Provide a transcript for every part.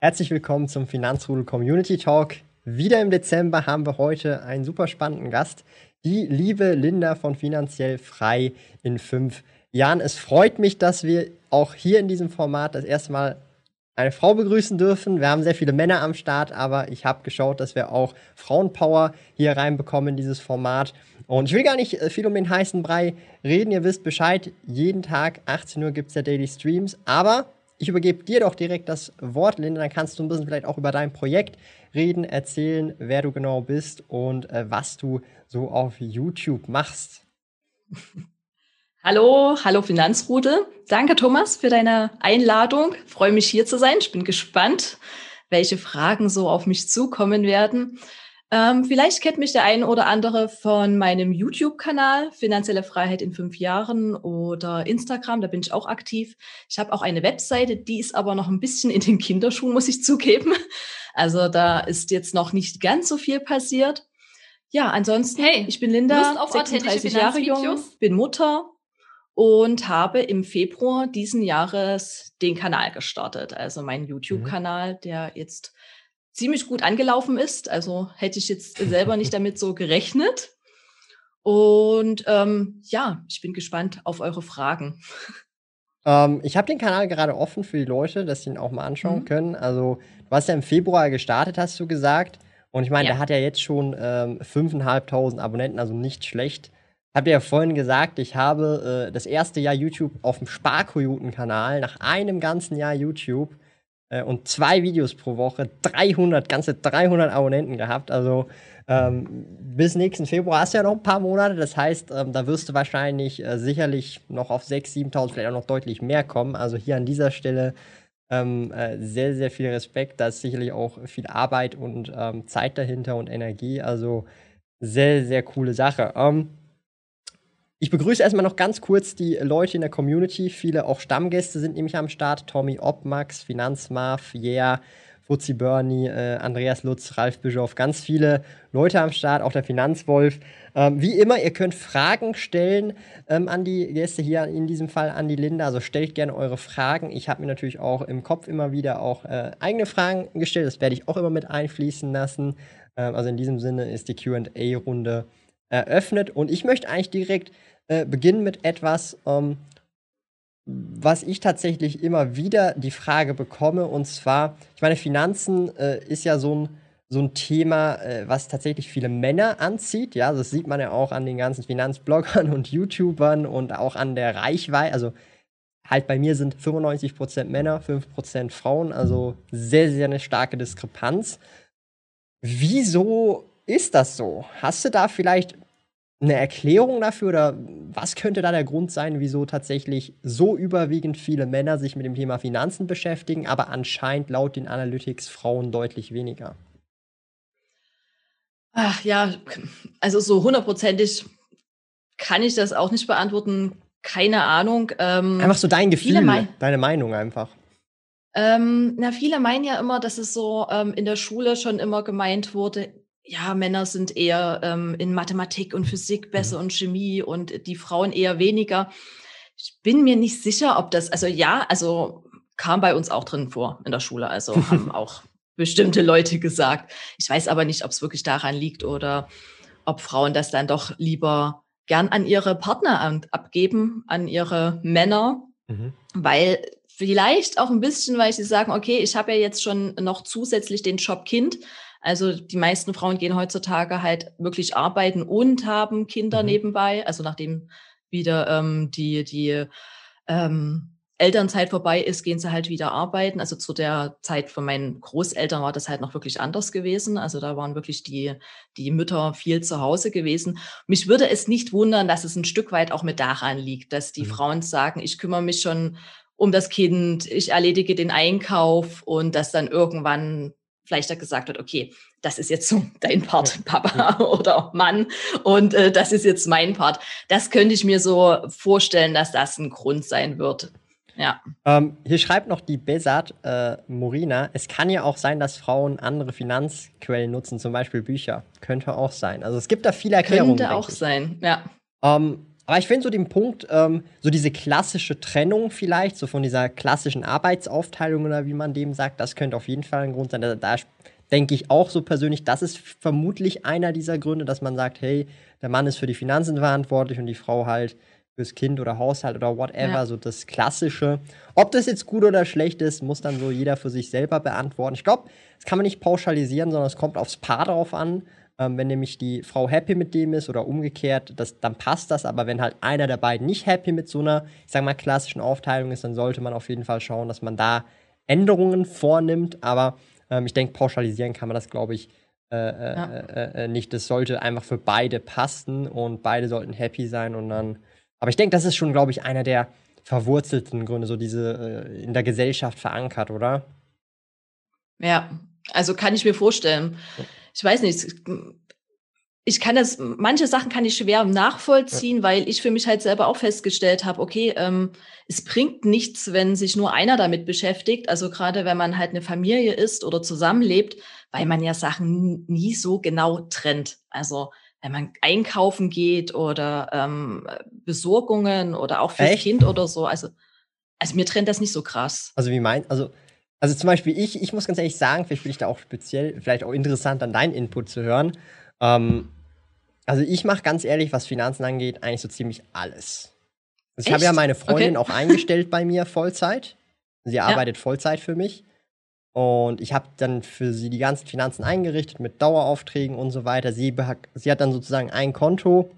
Herzlich willkommen zum Finanzrudel Community Talk. Wieder im Dezember haben wir heute einen super spannenden Gast, die liebe Linda von Finanziell Frei in fünf Jahren. Es freut mich, dass wir auch hier in diesem Format das erste Mal eine Frau begrüßen dürfen. Wir haben sehr viele Männer am Start, aber ich habe geschaut, dass wir auch Frauenpower hier reinbekommen in dieses Format. Und ich will gar nicht äh, viel um den heißen Brei reden. Ihr wisst Bescheid, jeden Tag 18 Uhr gibt es ja Daily Streams. Aber ich übergebe dir doch direkt das Wort, Linda. Dann kannst du ein bisschen vielleicht auch über dein Projekt reden, erzählen, wer du genau bist und äh, was du so auf YouTube machst. Hallo, hallo Finanzrudel. Danke, Thomas, für deine Einladung. freue mich hier zu sein. Ich bin gespannt, welche Fragen so auf mich zukommen werden. Ähm, vielleicht kennt mich der ein oder andere von meinem YouTube-Kanal Finanzielle Freiheit in fünf Jahren oder Instagram, da bin ich auch aktiv. Ich habe auch eine Webseite, die ist aber noch ein bisschen in den Kinderschuhen, muss ich zugeben. Also da ist jetzt noch nicht ganz so viel passiert. Ja, ansonsten, hey, ich bin Linda, auf 36 Jahre jung, bin Mutter und habe im Februar diesen Jahres den Kanal gestartet, also meinen mhm. YouTube-Kanal, der jetzt ziemlich gut angelaufen ist. Also hätte ich jetzt selber nicht damit so gerechnet. Und ähm, ja, ich bin gespannt auf eure Fragen. Ähm, ich habe den Kanal gerade offen für die Leute, dass sie ihn auch mal anschauen mhm. können. Also, du hast ja im Februar gestartet, hast du gesagt. Und ich meine, ja. der hat ja jetzt schon ähm, 5.500 Abonnenten, also nicht schlecht. Habt ihr ja vorhin gesagt, ich habe äh, das erste Jahr YouTube auf dem Sparkojoten-Kanal nach einem ganzen Jahr YouTube äh, und zwei Videos pro Woche 300, ganze 300 Abonnenten gehabt. Also ähm, bis nächsten Februar hast du ja noch ein paar Monate. Das heißt, ähm, da wirst du wahrscheinlich äh, sicherlich noch auf 6.000, 7.000, vielleicht auch noch deutlich mehr kommen. Also hier an dieser Stelle ähm, äh, sehr, sehr viel Respekt. Da ist sicherlich auch viel Arbeit und ähm, Zeit dahinter und Energie. Also sehr, sehr coole Sache. Ähm, ich begrüße erstmal noch ganz kurz die Leute in der Community. Viele auch Stammgäste sind nämlich am Start. Tommy Obmax, Finanzmarv, Yeah, Fuzzi Bernie, äh, Andreas Lutz, Ralf Bischoff, ganz viele Leute am Start, auch der Finanzwolf. Ähm, wie immer, ihr könnt Fragen stellen ähm, an die Gäste hier, in diesem Fall an die Linda. Also stellt gerne eure Fragen. Ich habe mir natürlich auch im Kopf immer wieder auch äh, eigene Fragen gestellt. Das werde ich auch immer mit einfließen lassen. Ähm, also in diesem Sinne ist die QA-Runde eröffnet. Und ich möchte eigentlich direkt äh, beginnen mit etwas, ähm, was ich tatsächlich immer wieder die Frage bekomme. Und zwar, ich meine, Finanzen äh, ist ja so ein, so ein Thema, äh, was tatsächlich viele Männer anzieht. Ja, das sieht man ja auch an den ganzen Finanzbloggern und YouTubern und auch an der Reichweite. Also halt bei mir sind 95% Männer, 5% Frauen. Also sehr, sehr eine starke Diskrepanz. Wieso ist das so? Hast du da vielleicht eine Erklärung dafür oder was könnte da der Grund sein, wieso tatsächlich so überwiegend viele Männer sich mit dem Thema Finanzen beschäftigen, aber anscheinend laut den Analytics Frauen deutlich weniger? Ach ja, also so hundertprozentig kann ich das auch nicht beantworten. Keine Ahnung. Ähm, einfach so dein Gefühl, mein deine Meinung einfach. Ähm, na, viele meinen ja immer, dass es so ähm, in der Schule schon immer gemeint wurde, ja, Männer sind eher ähm, in Mathematik und Physik besser mhm. und Chemie und die Frauen eher weniger. Ich bin mir nicht sicher, ob das, also ja, also kam bei uns auch drin vor in der Schule. Also haben auch bestimmte Leute gesagt. Ich weiß aber nicht, ob es wirklich daran liegt oder ob Frauen das dann doch lieber gern an ihre Partner abgeben, an ihre Männer, mhm. weil vielleicht auch ein bisschen, weil sie sagen, okay, ich habe ja jetzt schon noch zusätzlich den Job Kind, also die meisten Frauen gehen heutzutage halt wirklich arbeiten und haben Kinder mhm. nebenbei. Also nachdem wieder ähm, die, die ähm, Elternzeit vorbei ist, gehen sie halt wieder arbeiten. Also zu der Zeit von meinen Großeltern war das halt noch wirklich anders gewesen. Also da waren wirklich die, die Mütter viel zu Hause gewesen. Mich würde es nicht wundern, dass es ein Stück weit auch mit daran liegt, dass die mhm. Frauen sagen, ich kümmere mich schon um das Kind, ich erledige den Einkauf und dass dann irgendwann vielleicht gesagt wird, okay, das ist jetzt so dein Part, Papa oder Mann, und äh, das ist jetzt mein Part. Das könnte ich mir so vorstellen, dass das ein Grund sein wird. Ja. Ähm, hier schreibt noch die Besat äh, Morina, es kann ja auch sein, dass Frauen andere Finanzquellen nutzen, zum Beispiel Bücher. Könnte auch sein. Also es gibt da viele Erklärungen. Könnte auch sein, ja. Ähm, aber ich finde so den Punkt, ähm, so diese klassische Trennung vielleicht, so von dieser klassischen Arbeitsaufteilung oder wie man dem sagt, das könnte auf jeden Fall ein Grund sein. Da, da denke ich auch so persönlich, das ist vermutlich einer dieser Gründe, dass man sagt, hey, der Mann ist für die Finanzen verantwortlich und die Frau halt fürs Kind oder Haushalt oder whatever, ja. so das Klassische. Ob das jetzt gut oder schlecht ist, muss dann so jeder für sich selber beantworten. Ich glaube, das kann man nicht pauschalisieren, sondern es kommt aufs Paar drauf an. Ähm, wenn nämlich die Frau happy mit dem ist oder umgekehrt, das, dann passt das. Aber wenn halt einer der beiden nicht happy mit so einer, ich sag mal, klassischen Aufteilung ist, dann sollte man auf jeden Fall schauen, dass man da Änderungen vornimmt. Aber ähm, ich denke, pauschalisieren kann man das, glaube ich, äh, äh, ja. äh, äh, nicht. Das sollte einfach für beide passen und beide sollten happy sein und dann aber ich denke, das ist schon, glaube ich, einer der verwurzelten Gründe, so diese äh, in der Gesellschaft verankert, oder? Ja, also kann ich mir vorstellen. Ich weiß nicht, ich kann das, manche Sachen kann ich schwer nachvollziehen, weil ich für mich halt selber auch festgestellt habe, okay, ähm, es bringt nichts, wenn sich nur einer damit beschäftigt. Also gerade wenn man halt eine Familie ist oder zusammenlebt, weil man ja Sachen nie so genau trennt. Also wenn man einkaufen geht oder ähm, Besorgungen oder auch fürs Echt? Kind oder so. Also, also mir trennt das nicht so krass. Also wie mein, also, also zum Beispiel ich, ich muss ganz ehrlich sagen, vielleicht bin ich da auch speziell, vielleicht auch interessant, an deinen Input zu hören. Ähm, also ich mache ganz ehrlich, was Finanzen angeht, eigentlich so ziemlich alles. Also ich habe ja meine Freundin okay. auch eingestellt bei mir Vollzeit. Sie ja. arbeitet Vollzeit für mich. Und ich habe dann für sie die ganzen Finanzen eingerichtet mit Daueraufträgen und so weiter. Sie, sie hat dann sozusagen ein Konto,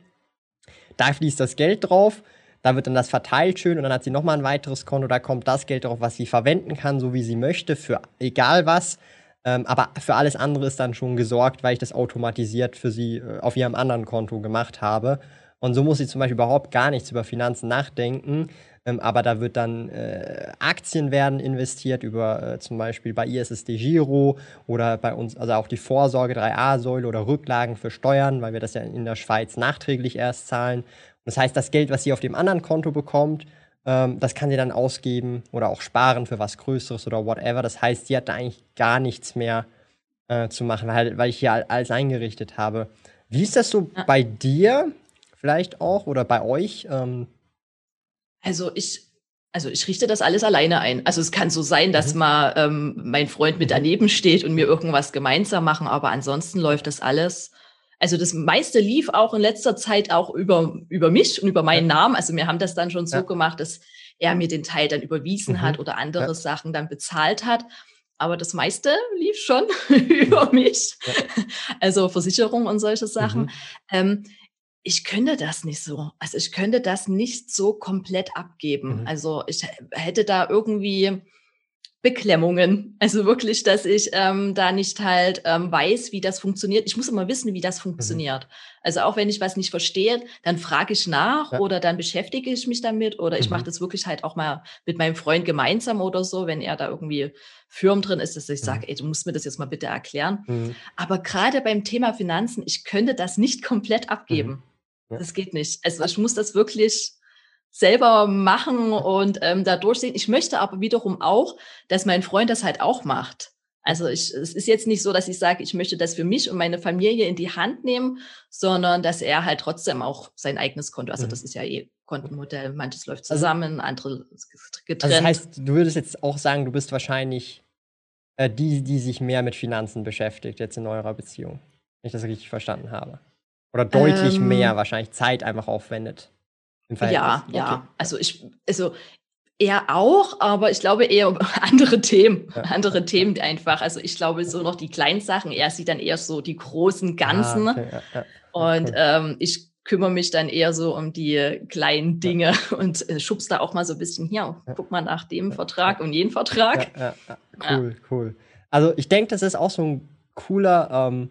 da fließt das Geld drauf, da wird dann das verteilt schön und dann hat sie nochmal ein weiteres Konto, da kommt das Geld drauf, was sie verwenden kann, so wie sie möchte, für egal was. Ähm, aber für alles andere ist dann schon gesorgt, weil ich das automatisiert für sie äh, auf ihrem anderen Konto gemacht habe. Und so muss sie zum Beispiel überhaupt gar nichts über Finanzen nachdenken. Ähm, aber da wird dann äh, Aktien werden investiert über äh, zum Beispiel bei die Giro oder bei uns, also auch die Vorsorge 3a-Säule oder Rücklagen für Steuern, weil wir das ja in der Schweiz nachträglich erst zahlen. Und das heißt, das Geld, was sie auf dem anderen Konto bekommt, ähm, das kann sie dann ausgeben oder auch sparen für was Größeres oder whatever. Das heißt, sie hat da eigentlich gar nichts mehr äh, zu machen, weil, weil ich hier alles eingerichtet habe. Wie ist das so ja. bei dir vielleicht auch oder bei euch? Ähm, also ich, also ich richte das alles alleine ein. Also es kann so sein, dass mhm. mal ähm, mein Freund mit daneben steht und mir irgendwas gemeinsam machen, aber ansonsten läuft das alles. Also das meiste lief auch in letzter Zeit auch über, über mich und über meinen ja. Namen. Also wir haben das dann schon so ja. gemacht, dass er mir den Teil dann überwiesen mhm. hat oder andere ja. Sachen dann bezahlt hat. Aber das meiste lief schon über mich. Also Versicherung und solche Sachen. Mhm. Ähm, ich könnte das nicht so. Also ich könnte das nicht so komplett abgeben. Mhm. Also ich hätte da irgendwie Beklemmungen. Also wirklich, dass ich ähm, da nicht halt ähm, weiß, wie das funktioniert. Ich muss immer wissen, wie das mhm. funktioniert. Mhm. Also auch wenn ich was nicht verstehe, dann frage ich nach ja. oder dann beschäftige ich mich damit oder ich mhm. mache das wirklich halt auch mal mit meinem Freund gemeinsam oder so, wenn er da irgendwie Firmen drin ist, dass ich sage, mhm. ey, du musst mir das jetzt mal bitte erklären. Mhm. Aber gerade beim Thema Finanzen, ich könnte das nicht komplett abgeben. Ja. Das geht nicht. Also ich muss das wirklich selber machen und ähm, da durchsehen. Ich möchte aber wiederum auch, dass mein Freund das halt auch macht. Also ich, es ist jetzt nicht so, dass ich sage, ich möchte das für mich und meine Familie in die Hand nehmen, sondern dass er halt trotzdem auch sein eigenes Konto, also mhm. das ist ja eh Kontenmodell, manches läuft also zusammen, andere getrennt. Also das heißt, du würdest jetzt auch sagen, du bist wahrscheinlich äh, die, die sich mehr mit Finanzen beschäftigt jetzt in eurer Beziehung, wenn ich das richtig verstanden habe. Oder deutlich ähm, mehr wahrscheinlich Zeit einfach aufwendet. Ja, okay. ja. Also ich, also er auch, aber ich glaube eher andere Themen, ja. andere Themen einfach. Also ich glaube so noch die kleinen Sachen. Er sieht dann eher so die großen Ganzen. Ah, okay, ja, ja. Und ähm, ich kümmere mich dann eher so um die kleinen Dinge und äh, schubst da auch mal so ein bisschen hier. Guck mal nach dem Vertrag und jeden Vertrag. Cool, cool. Also ich denke, das ist auch so ein cooler ähm,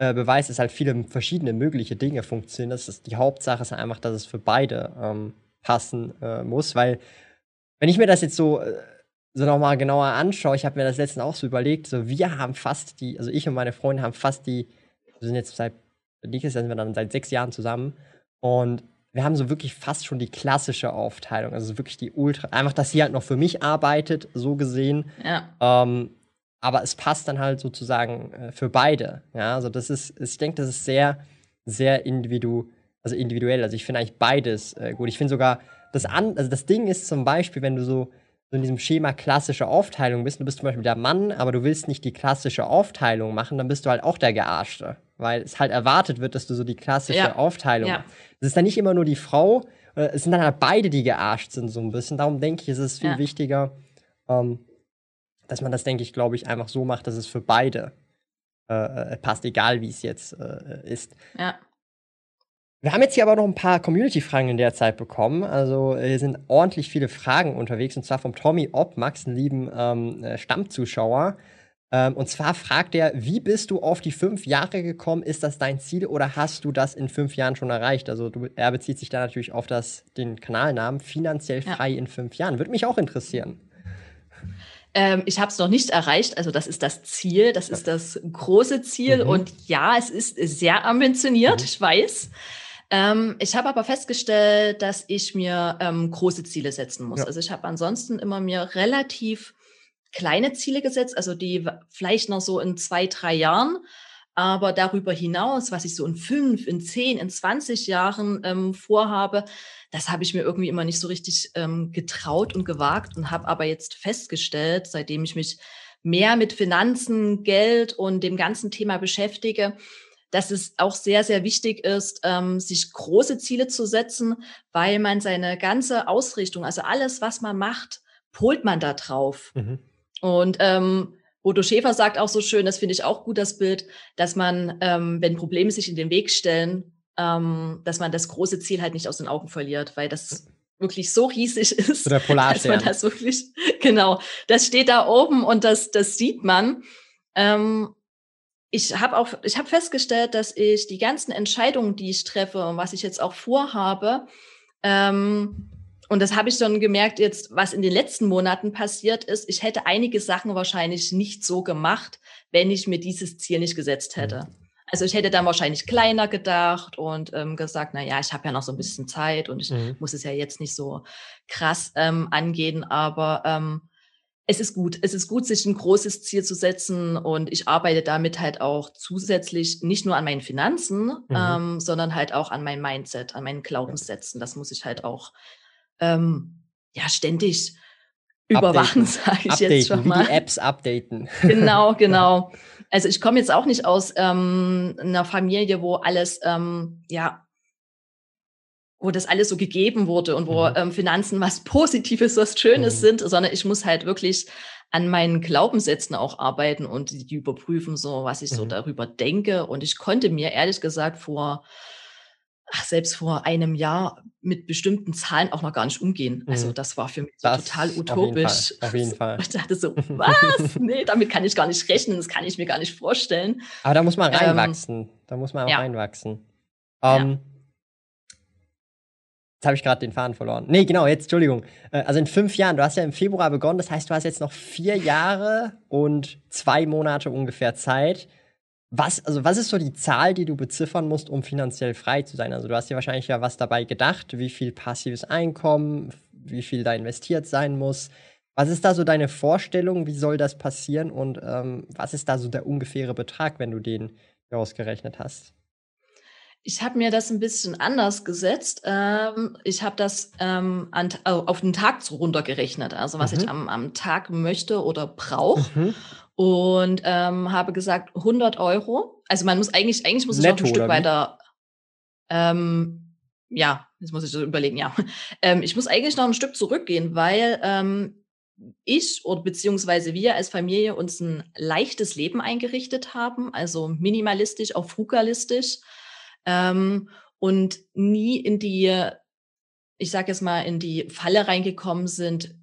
äh, Beweis, dass halt viele verschiedene mögliche Dinge funktionieren. Das ist die Hauptsache ist einfach, dass es für beide ähm, passen äh, muss, weil wenn ich mir das jetzt so, äh, so nochmal genauer anschaue, ich habe mir das letztens auch so überlegt, so wir haben fast die, also ich und meine Freunde haben fast die, wir sind jetzt seit, nächstes Jahr sind wir dann seit sechs Jahren zusammen und wir haben so wirklich fast schon die klassische Aufteilung, also wirklich die Ultra, einfach, dass sie halt noch für mich arbeitet, so gesehen. Ja. Ähm, aber es passt dann halt sozusagen äh, für beide. Ja, also das ist, ich denke, das ist sehr, sehr individu also individuell. Also ich finde eigentlich beides äh, gut. Ich finde sogar, das, an also das Ding ist zum Beispiel, wenn du so, so in diesem Schema klassische Aufteilung bist, du bist zum Beispiel der Mann, aber du willst nicht die klassische Aufteilung machen, dann bist du halt auch der Gearschte. Weil es halt erwartet wird, dass du so die klassische ja. Aufteilung ja. Es ist dann nicht immer nur die Frau, äh, es sind dann halt beide, die gearscht sind, so ein bisschen. Darum denke ich, ist es viel ja. wichtiger, ähm, dass man das, denke ich, glaube ich, einfach so macht, dass es für beide äh, äh passt, egal wie es jetzt äh, ist. Ja. Wir haben jetzt hier aber noch ein paar Community-Fragen in der Zeit bekommen. Also hier sind ordentlich viele Fragen unterwegs und zwar vom Tommy Obmax, einen lieben ähm, äh, Stammzuschauer. Ähm, und zwar fragt er, wie bist du auf die fünf Jahre gekommen? Ist das dein Ziel oder hast du das in fünf Jahren schon erreicht? Also du, er bezieht sich da natürlich auf das, den Kanalnamen finanziell frei ja. in fünf Jahren. Würde mich auch interessieren. Ähm, ich habe es noch nicht erreicht, also das ist das Ziel, das ist das große Ziel. Mhm. Und ja, es ist sehr ambitioniert, mhm. ich weiß. Ähm, ich habe aber festgestellt, dass ich mir ähm, große Ziele setzen muss. Ja. Also ich habe ansonsten immer mir relativ kleine Ziele gesetzt, also die vielleicht noch so in zwei, drei Jahren. Aber darüber hinaus, was ich so in fünf, in zehn, in zwanzig Jahren ähm, vorhabe, das habe ich mir irgendwie immer nicht so richtig ähm, getraut und gewagt und habe aber jetzt festgestellt, seitdem ich mich mehr mit Finanzen, Geld und dem ganzen Thema beschäftige, dass es auch sehr, sehr wichtig ist, ähm, sich große Ziele zu setzen, weil man seine ganze Ausrichtung, also alles, was man macht, polt man da drauf. Mhm. Und ähm, Bodo Schäfer sagt auch so schön, das finde ich auch gut, das Bild, dass man, ähm, wenn Probleme sich in den Weg stellen, ähm, dass man das große Ziel halt nicht aus den Augen verliert, weil das wirklich so riesig ist, so der dass man das wirklich, genau, das steht da oben und das, das sieht man. Ähm, ich habe auch, ich habe festgestellt, dass ich die ganzen Entscheidungen, die ich treffe und was ich jetzt auch vorhabe, ähm, und das habe ich schon gemerkt jetzt, was in den letzten Monaten passiert ist. Ich hätte einige Sachen wahrscheinlich nicht so gemacht, wenn ich mir dieses Ziel nicht gesetzt hätte. Mhm. Also ich hätte dann wahrscheinlich kleiner gedacht und ähm, gesagt, na ja, ich habe ja noch so ein bisschen Zeit und ich mhm. muss es ja jetzt nicht so krass ähm, angehen, aber ähm, es ist gut. Es ist gut, sich ein großes Ziel zu setzen und ich arbeite damit halt auch zusätzlich nicht nur an meinen Finanzen, mhm. ähm, sondern halt auch an meinem Mindset, an meinen Glaubenssätzen. Das muss ich halt auch ähm, ja ständig überwachen, sage ich updaten, jetzt schon mal. Wie die Apps updaten. Genau, genau. Also ich komme jetzt auch nicht aus ähm, einer Familie, wo alles ähm, ja wo das alles so gegeben wurde und wo mhm. ähm, Finanzen was Positives, was Schönes mhm. sind, sondern ich muss halt wirklich an meinen Glaubenssätzen auch arbeiten und die überprüfen, so was ich mhm. so darüber denke. Und ich konnte mir ehrlich gesagt vor, selbst vor einem Jahr mit bestimmten Zahlen auch noch gar nicht umgehen. Also mhm. das war für mich das total utopisch. Auf jeden Fall. Ich dachte so, was? nee, damit kann ich gar nicht rechnen, das kann ich mir gar nicht vorstellen. Aber da muss man ähm, reinwachsen. Ähm, da muss man auch ja. reinwachsen. Um, ja. Jetzt habe ich gerade den Faden verloren. Nee, genau, jetzt, Entschuldigung. Äh, also in fünf Jahren, du hast ja im Februar begonnen, das heißt, du hast jetzt noch vier Jahre und zwei Monate ungefähr Zeit. Was, also was ist so die Zahl, die du beziffern musst, um finanziell frei zu sein? Also du hast dir wahrscheinlich ja was dabei gedacht, wie viel passives Einkommen, wie viel da investiert sein muss. Was ist da so deine Vorstellung? Wie soll das passieren? Und ähm, was ist da so der ungefähre Betrag, wenn du den ausgerechnet hast? Ich habe mir das ein bisschen anders gesetzt. Ähm, ich habe das ähm, an, auf den Tag runtergerechnet, also was mhm. ich am, am Tag möchte oder brauche. Mhm. Und ähm, habe gesagt 100 Euro. Also man muss eigentlich, eigentlich muss ich Netto, noch ein Stück weiter. Ähm, ja, jetzt muss ich so überlegen. Ja, ähm, ich muss eigentlich noch ein Stück zurückgehen, weil ähm, ich oder beziehungsweise wir als Familie uns ein leichtes Leben eingerichtet haben, also minimalistisch, auch frugalistisch ähm, und nie in die, ich sage jetzt mal, in die Falle reingekommen sind,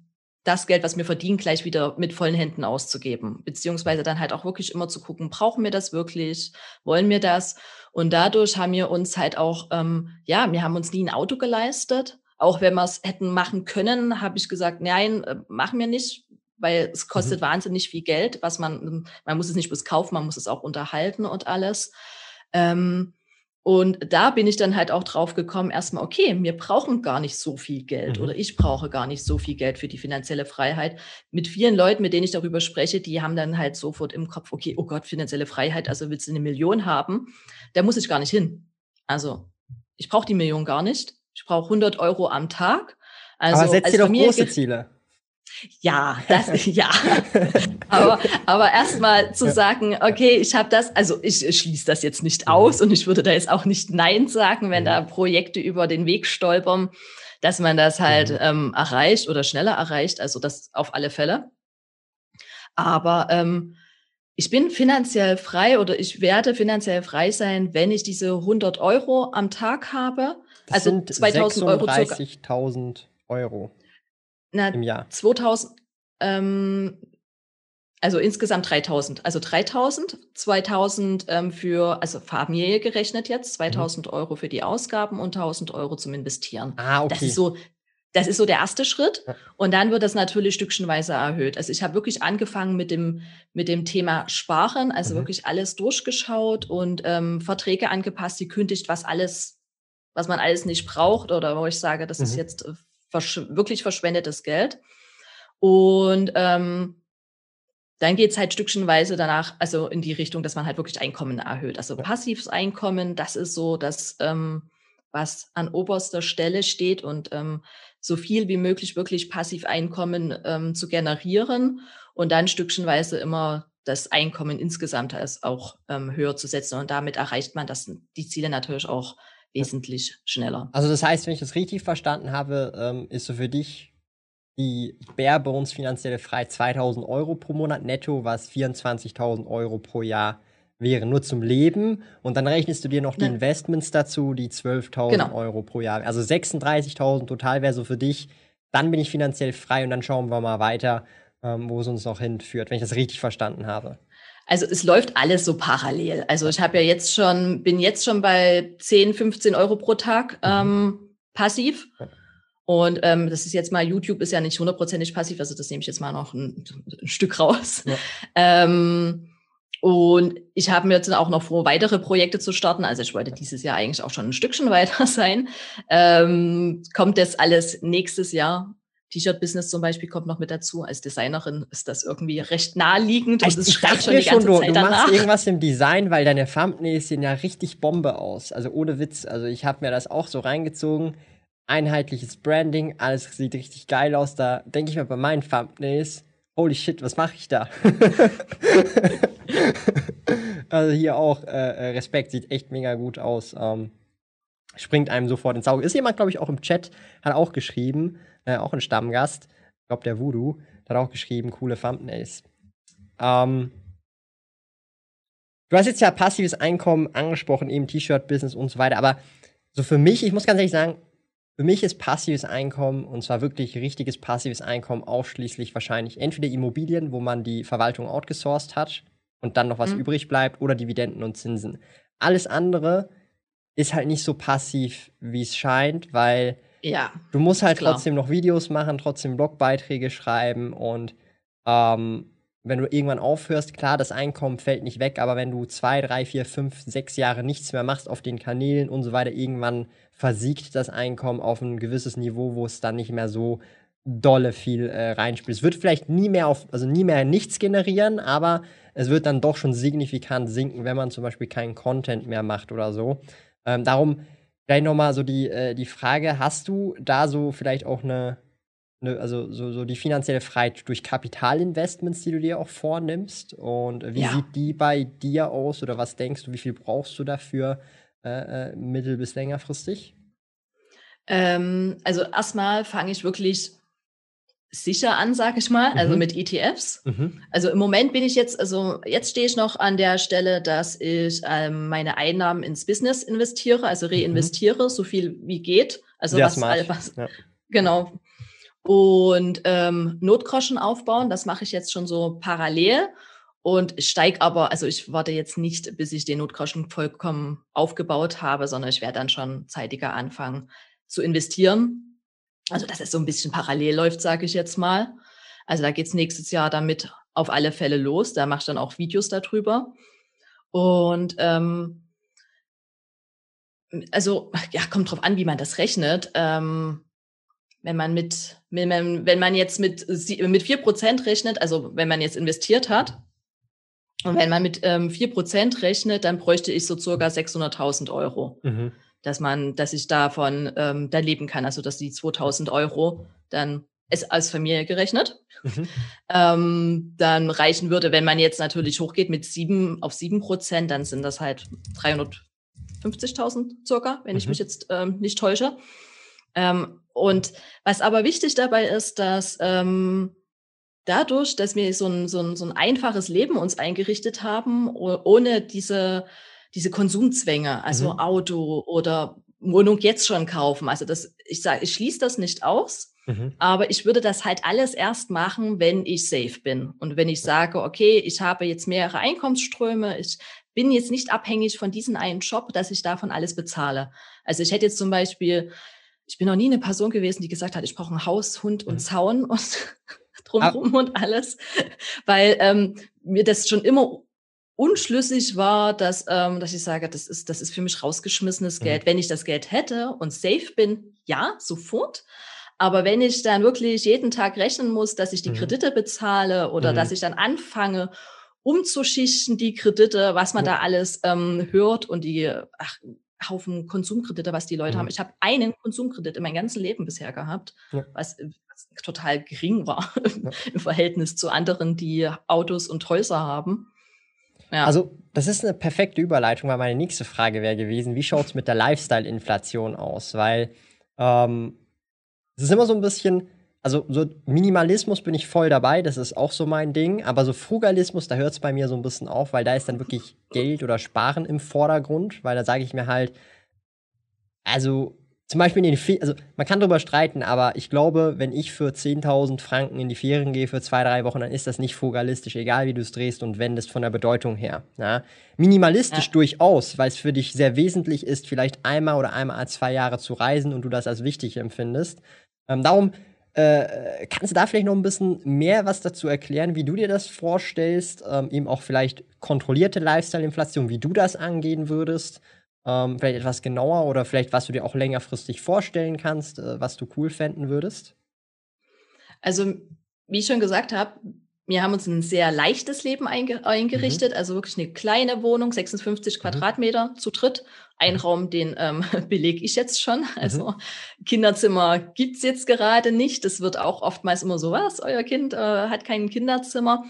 das Geld, was wir verdienen, gleich wieder mit vollen Händen auszugeben. Beziehungsweise dann halt auch wirklich immer zu gucken, brauchen wir das wirklich? Wollen wir das? Und dadurch haben wir uns halt auch, ähm, ja, wir haben uns nie ein Auto geleistet. Auch wenn wir es hätten machen können, habe ich gesagt, nein, äh, machen wir nicht, weil es kostet mhm. wahnsinnig viel Geld, was man, man muss es nicht bloß kaufen, man muss es auch unterhalten und alles. Ähm, und da bin ich dann halt auch drauf gekommen, erstmal, okay, wir brauchen gar nicht so viel Geld mhm. oder ich brauche gar nicht so viel Geld für die finanzielle Freiheit. Mit vielen Leuten, mit denen ich darüber spreche, die haben dann halt sofort im Kopf, okay, oh Gott, finanzielle Freiheit, also willst du eine Million haben? Da muss ich gar nicht hin. Also ich brauche die Million gar nicht. Ich brauche 100 Euro am Tag. Also, Aber setz dir doch große Ziele. Ja, das ja. aber aber erstmal zu sagen, okay, ich habe das, also ich, schließe das jetzt nicht mhm. aus und ich würde da jetzt auch nicht Nein sagen, wenn mhm. da Projekte über den Weg stolpern, dass man das halt mhm. ähm, erreicht oder schneller erreicht. Also das auf alle Fälle. Aber ähm, ich bin finanziell frei oder ich werde finanziell frei sein, wenn ich diese 100 Euro am Tag habe. Das also 2000 Euro. 30.000 Euro. Na, im Jahr? 2000, ähm, also insgesamt 3000. Also 3000, 2000 ähm, für, also Familie gerechnet jetzt, 2000 mhm. Euro für die Ausgaben und 1000 Euro zum Investieren. Ah, okay. Das ist so, das ist so der erste Schritt. Und dann wird das natürlich stückchenweise erhöht. Also ich habe wirklich angefangen mit dem, mit dem Thema Sparen, also mhm. wirklich alles durchgeschaut und ähm, Verträge angepasst, die kündigt, was alles, was man alles nicht braucht oder wo ich sage, das mhm. ist jetzt äh, versch wirklich verschwendetes Geld. Und ähm, dann geht's halt stückchenweise danach, also in die Richtung, dass man halt wirklich Einkommen erhöht. Also passives Einkommen, das ist so das, ähm, was an oberster Stelle steht und ähm, so viel wie möglich wirklich Passiveinkommen ähm, zu generieren und dann stückchenweise immer das Einkommen insgesamt als auch ähm, höher zu setzen. Und damit erreicht man das, die Ziele natürlich auch wesentlich schneller. Also das heißt, wenn ich das richtig verstanden habe, ähm, ist so für dich die Bare Bones finanzielle Freiheit 2000 Euro pro Monat netto, was 24.000 Euro pro Jahr wäre, nur zum Leben. Und dann rechnest du dir noch die ja. Investments dazu, die 12.000 genau. Euro pro Jahr. Also 36.000 total wäre so für dich. Dann bin ich finanziell frei und dann schauen wir mal weiter, ähm, wo es uns noch hinführt, wenn ich das richtig verstanden habe. Also es läuft alles so parallel. Also ich habe ja jetzt schon, bin jetzt schon bei 10, 15 Euro pro Tag mhm. ähm, passiv. Und ähm, das ist jetzt mal, YouTube ist ja nicht hundertprozentig passiv, also das nehme ich jetzt mal noch ein, ein Stück raus. Ja. Ähm, und ich habe mir jetzt auch noch vor, weitere Projekte zu starten. Also ich wollte dieses Jahr eigentlich auch schon ein Stückchen weiter sein. Ähm, kommt jetzt alles nächstes Jahr. T-Shirt-Business zum Beispiel kommt noch mit dazu. Als Designerin ist das irgendwie recht naheliegend und es schreit schon die ganze schon, du, Zeit du danach. machst irgendwas im Design, weil deine Thumbnails sehen ja richtig Bombe aus. Also ohne Witz. Also ich habe mir das auch so reingezogen. Einheitliches Branding, alles sieht richtig geil aus. Da denke ich mir bei meinen Thumbnails, holy shit, was mache ich da? also hier auch äh, äh, Respekt, sieht echt mega gut aus. Ähm, springt einem sofort ins Auge. Ist jemand, glaube ich, auch im Chat, hat auch geschrieben, äh, auch ein Stammgast, ich glaube der Voodoo, hat auch geschrieben, coole Thumbnails. Ähm, du hast jetzt ja passives Einkommen angesprochen, eben T-Shirt-Business und so weiter, aber so für mich, ich muss ganz ehrlich sagen, für mich ist passives Einkommen, und zwar wirklich richtiges passives Einkommen, ausschließlich wahrscheinlich entweder Immobilien, wo man die Verwaltung outgesourced hat und dann noch was mhm. übrig bleibt, oder Dividenden und Zinsen. Alles andere ist halt nicht so passiv, wie es scheint, weil ja, du musst halt trotzdem noch Videos machen, trotzdem Blogbeiträge schreiben und ähm, wenn du irgendwann aufhörst, klar, das Einkommen fällt nicht weg, aber wenn du zwei, drei, vier, fünf, sechs Jahre nichts mehr machst auf den Kanälen und so weiter, irgendwann versiegt das Einkommen auf ein gewisses Niveau, wo es dann nicht mehr so dolle viel äh, reinspielt. Es wird vielleicht nie mehr auf, also nie mehr nichts generieren, aber es wird dann doch schon signifikant sinken, wenn man zum Beispiel keinen Content mehr macht oder so. Ähm, darum vielleicht nochmal so die, äh, die Frage, hast du da so vielleicht auch eine, eine, also so, so die finanzielle Freiheit durch Kapitalinvestments, die du dir auch vornimmst? Und wie ja. sieht die bei dir aus oder was denkst du, wie viel brauchst du dafür äh, äh, mittel- bis längerfristig? Ähm, also erstmal fange ich wirklich sicher an, sag ich mal, also mhm. mit ETFs. Mhm. Also im Moment bin ich jetzt, also jetzt stehe ich noch an der Stelle, dass ich ähm, meine Einnahmen ins Business investiere, also mhm. reinvestiere, mhm. so viel wie geht. Also Sehr was, smart. was ja. genau. Und ähm, Notgroschen aufbauen, das mache ich jetzt schon so parallel und steig aber, also ich warte jetzt nicht, bis ich den Notgroschen vollkommen aufgebaut habe, sondern ich werde dann schon zeitiger anfangen zu investieren Also, dass es so ein bisschen parallel läuft, sage ich jetzt mal. Also, da geht es nächstes Jahr damit auf alle Fälle los. Da mache ich dann auch Videos darüber. Und ähm, also, ja, kommt drauf an, wie man das rechnet. Ähm, wenn man mit, wenn man, wenn man jetzt mit, mit 4% rechnet, also wenn man jetzt investiert hat, und wenn man mit ähm, 4% rechnet, dann bräuchte ich so circa 600.000 Euro, mhm. Dass man, dass ich davon ähm, da leben kann. Also, dass die 2.000 Euro dann ist als Familie gerechnet, mhm. ähm, dann reichen würde, wenn man jetzt natürlich hochgeht mit sieben auf sieben Prozent, dann sind das halt 350.000 circa, wenn mhm. ich mich jetzt ähm, nicht täusche. Ähm, und was aber wichtig dabei ist, dass ähm, dadurch, dass wir so ein, so, ein, so ein einfaches Leben uns eingerichtet haben, ohne diese, diese Konsumzwänge, also mhm. Auto oder Wohnung jetzt schon kaufen. Also das, ich sage, ich schließe das nicht aus. Mhm. Aber ich würde das halt alles erst machen, wenn ich safe bin. Und wenn ich sage, okay, ich habe jetzt mehrere Einkommensströme, ich bin jetzt nicht abhängig von diesem einen Job, dass ich davon alles bezahle. Also ich hätte jetzt zum Beispiel, ich bin noch nie eine Person gewesen, die gesagt hat, ich brauche ein Haus, Hund und mhm. Zaun und drumherum ah. und alles, weil ähm, mir das schon immer unschlüssig war, dass, ähm, dass ich sage, das ist, das ist für mich rausgeschmissenes mhm. Geld. Wenn ich das Geld hätte und safe bin, ja, sofort. Aber wenn ich dann wirklich jeden Tag rechnen muss, dass ich die mhm. Kredite bezahle oder mhm. dass ich dann anfange, umzuschichten die Kredite, was man ja. da alles ähm, hört und die ach, Haufen Konsumkredite, was die Leute mhm. haben. Ich habe einen Konsumkredit in meinem ganzen Leben bisher gehabt, ja. was, was, total gering war ja. im Verhältnis zu anderen, die Autos und Häuser haben. Ja. Also, das ist eine perfekte Überleitung, weil meine nächste Frage wäre gewesen, wie schaut es mit der Lifestyle-Inflation aus? Weil ähm, es ist immer so ein bisschen, also so Minimalismus bin ich voll dabei, das ist auch so mein Ding, aber so Frugalismus, da hört es bei mir so ein bisschen auf, weil da ist dann wirklich Geld oder Sparen im Vordergrund, weil da sage ich mir halt, also zum Beispiel in den Ferien, also man kann darüber streiten, aber ich glaube, wenn ich für 10.000 Franken in die Ferien gehe für zwei, drei Wochen, dann ist das nicht frugalistisch, egal wie du es drehst und wendest von der Bedeutung her. Ja? Minimalistisch ja. durchaus, weil es für dich sehr wesentlich ist, vielleicht einmal oder einmal als zwei Jahre zu reisen und du das als wichtig empfindest. Ähm, darum äh, kannst du da vielleicht noch ein bisschen mehr was dazu erklären, wie du dir das vorstellst, ähm, eben auch vielleicht kontrollierte Lifestyle-Inflation, wie du das angehen würdest? Ähm, vielleicht etwas genauer oder vielleicht, was du dir auch längerfristig vorstellen kannst, äh, was du cool fänden würdest? Also, wie ich schon gesagt habe, wir haben uns ein sehr leichtes Leben einge eingerichtet, mhm. also wirklich eine kleine Wohnung, 56 mhm. Quadratmeter zu dritt. Ein mhm. Raum, den ähm, belege ich jetzt schon. Also mhm. Kinderzimmer gibt's jetzt gerade nicht. Das wird auch oftmals immer so, was, euer Kind äh, hat kein Kinderzimmer.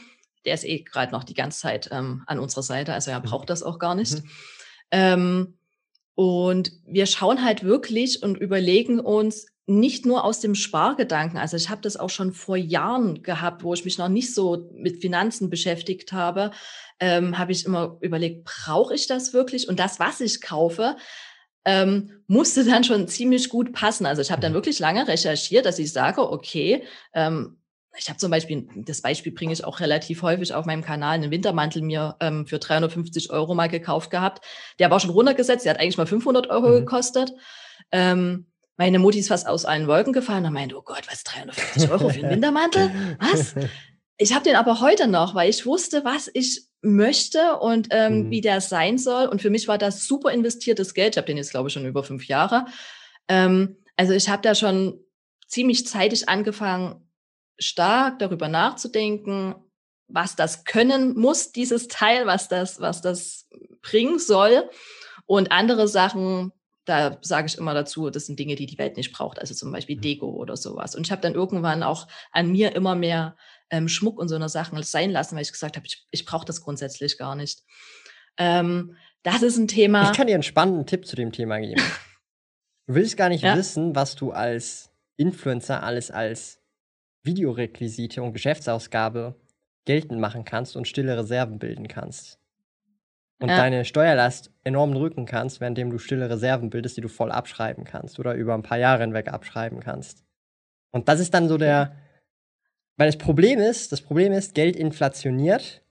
Der ist eh gerade noch die ganze Zeit ähm, an unserer Seite, also er mhm. braucht das auch gar nicht. Mhm. Ähm, und wir schauen halt wirklich und überlegen uns nicht nur aus dem Spargedanken. Also ich habe das auch schon vor Jahren gehabt, wo ich mich noch nicht so mit Finanzen beschäftigt habe, ähm, habe ich immer überlegt, brauche ich das wirklich? Und das, was ich kaufe, ähm, musste dann schon ziemlich gut passen. Also ich habe dann mhm. wirklich lange recherchiert, dass ich sage, okay, ähm, ich habe zum Beispiel, das Beispiel bringe ich auch relativ häufig auf meinem Kanal, einen Wintermantel mir ähm, für 350 Euro mal gekauft gehabt. Der war schon runtergesetzt, der hat eigentlich mal 500 Euro mhm. gekostet. Ähm, meine Mutti ist fast aus allen Wolken gefallen und meinte, oh Gott, was, 350 Euro für einen Wintermantel? Was? Ich habe den aber heute noch, weil ich wusste, was ich möchte und ähm, mhm. wie der sein soll. Und für mich war das super investiertes Geld. Ich habe den jetzt, glaube ich, schon über fünf Jahre. Ähm, also ich habe da schon ziemlich zeitig angefangen, stark darüber nachzudenken, was das können muss, dieses Teil, was das, was das bringen soll. Und andere Sachen, da sage ich immer dazu, das sind Dinge, die die Welt nicht braucht, also zum Beispiel mhm. Deko oder sowas. Und ich habe dann irgendwann auch an mir immer mehr ähm, Schmuck und so eine Sachen sein lassen, weil ich gesagt habe, ich, ich brauche das grundsätzlich gar nicht. Ähm, das ist ein Thema. Ich kann dir einen spannenden Tipp zu dem Thema geben. du willst gar nicht ja? wissen, was du als Influencer alles als Videorequisite und Geschäftsausgabe geltend machen kannst und stille Reserven bilden kannst. Und ja. deine Steuerlast enorm drücken kannst, währenddem du stille Reserven bildest, die du voll abschreiben kannst oder über ein paar Jahre hinweg abschreiben kannst. Und das ist dann so der, weil das Problem ist, das Problem ist, Geld inflationiert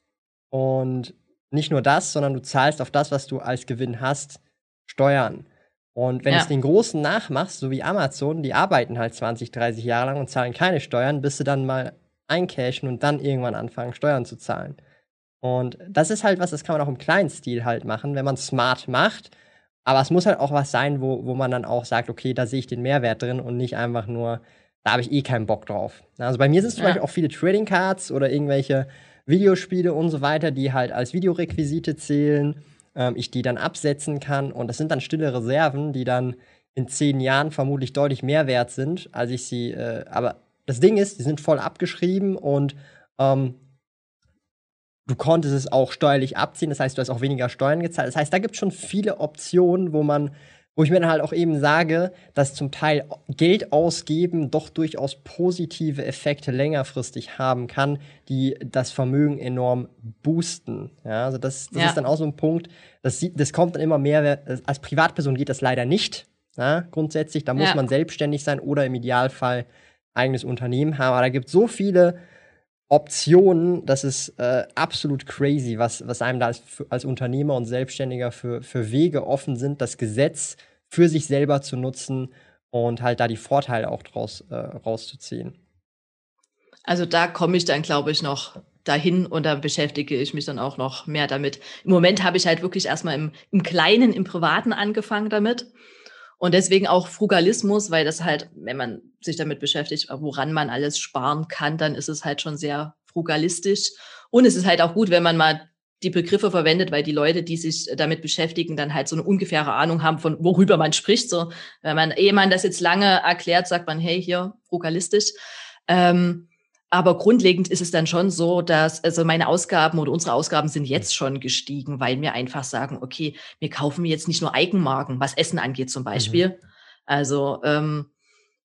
und nicht nur das, sondern du zahlst auf das, was du als Gewinn hast, Steuern. Und wenn ja. du es den Großen nachmachst, so wie Amazon, die arbeiten halt 20, 30 Jahre lang und zahlen keine Steuern, bis sie dann mal eincashen und dann irgendwann anfangen, Steuern zu zahlen. Und das ist halt was, das kann man auch im kleinen Stil halt machen, wenn man smart macht. Aber es muss halt auch was sein, wo, wo man dann auch sagt, okay, da sehe ich den Mehrwert drin und nicht einfach nur, da habe ich eh keinen Bock drauf. Also bei mir sind es zum ja. Beispiel auch viele Trading Cards oder irgendwelche Videospiele und so weiter, die halt als Videorequisite zählen, ähm, ich die dann absetzen kann. Und das sind dann stille Reserven, die dann in zehn Jahren vermutlich deutlich mehr wert sind, als ich sie, äh, aber das Ding ist, die sind voll abgeschrieben und ähm, du konntest es auch steuerlich abziehen. Das heißt, du hast auch weniger Steuern gezahlt. Das heißt, da gibt es schon viele Optionen, wo man, wo ich mir dann halt auch eben sage, dass zum Teil Geld ausgeben doch durchaus positive Effekte längerfristig haben kann, die das Vermögen enorm boosten. Ja, also das, das ja. ist dann auch so ein Punkt, das, das kommt dann immer mehr, als Privatperson geht das leider nicht. Ja, grundsätzlich, da muss ja. man selbstständig sein oder im Idealfall eigenes Unternehmen haben. Aber da gibt es so viele Optionen, das ist äh, absolut crazy, was, was einem da als, als Unternehmer und Selbstständiger für, für Wege offen sind, das Gesetz für sich selber zu nutzen und halt da die Vorteile auch draus äh, rauszuziehen. Also da komme ich dann, glaube ich, noch dahin und da beschäftige ich mich dann auch noch mehr damit. Im Moment habe ich halt wirklich erstmal im, im Kleinen, im Privaten angefangen damit. Und deswegen auch Frugalismus, weil das halt, wenn man sich damit beschäftigt, woran man alles sparen kann, dann ist es halt schon sehr frugalistisch. Und es ist halt auch gut, wenn man mal die Begriffe verwendet, weil die Leute, die sich damit beschäftigen, dann halt so eine ungefähre Ahnung haben, von worüber man spricht. So, wenn man, ehe man das jetzt lange erklärt, sagt man, hey, hier, frugalistisch. Ähm, aber grundlegend ist es dann schon so, dass also meine Ausgaben oder unsere Ausgaben sind jetzt schon gestiegen, weil wir einfach sagen, okay, wir kaufen jetzt nicht nur Eigenmarken, was Essen angeht zum Beispiel. Mhm. Also ähm,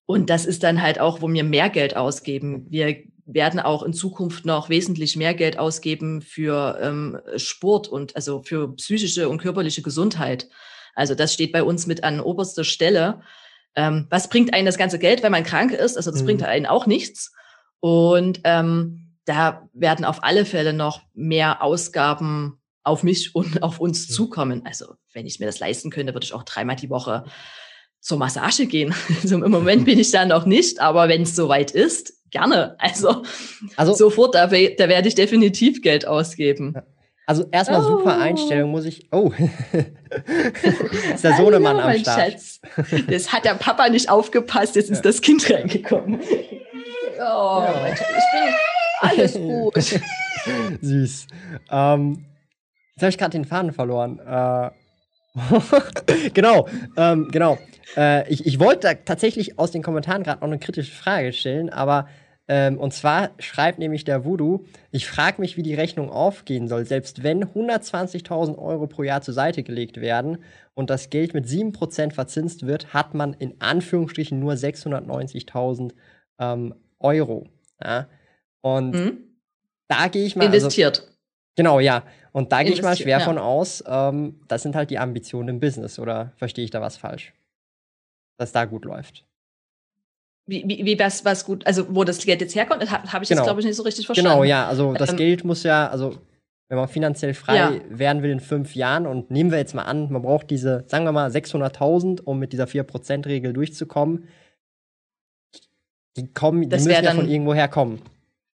und das ist dann halt auch, wo wir mehr Geld ausgeben. Wir werden auch in Zukunft noch wesentlich mehr Geld ausgeben für ähm, Sport und also für psychische und körperliche Gesundheit. Also das steht bei uns mit an oberster Stelle. Ähm, was bringt einen das ganze Geld, wenn man krank ist? Also das mhm. bringt einen auch nichts. Und ähm, da werden auf alle Fälle noch mehr Ausgaben auf mich und auf uns zukommen. Also wenn ich mir das leisten könnte, würde ich auch dreimal die Woche zur Massage gehen. Also im Moment bin ich da noch nicht, aber wenn es soweit ist, gerne. Also, also sofort, da, da werde ich definitiv Geld ausgeben. Also erstmal oh. super Einstellung, muss ich. Oh, ist der Sohnemann Hallo, am Start. Schatz. Das hat der Papa nicht aufgepasst, jetzt ist das Kind reingekommen. Oh, ja. ich bin alles gut. Süß. Ähm, jetzt habe ich gerade den Faden verloren. Äh, genau, ähm, genau. Äh, ich, ich wollte tatsächlich aus den Kommentaren gerade noch eine kritische Frage stellen, aber ähm, und zwar schreibt nämlich der Voodoo, ich frage mich, wie die Rechnung aufgehen soll, selbst wenn 120.000 Euro pro Jahr zur Seite gelegt werden und das Geld mit 7% verzinst wird, hat man in Anführungsstrichen nur 690.000 ähm, Euro. Ja? Und mhm. da gehe ich mal. Also Investiert. Also, genau, ja. Und da gehe ich mal schwer ja. von aus, ähm, das sind halt die Ambitionen im Business, oder verstehe ich da was falsch? Dass da gut läuft. Wie, wie, wie was, was gut, also wo das Geld jetzt herkommt, habe hab ich genau. jetzt, glaube ich, nicht so richtig verstanden. Genau, ja, also das ähm, Geld muss ja, also wenn man finanziell frei ja. werden will in fünf Jahren und nehmen wir jetzt mal an, man braucht diese, sagen wir mal, 600.000, um mit dieser 4%-Regel durchzukommen, die kommen, das die müssen ja von irgendwo herkommen.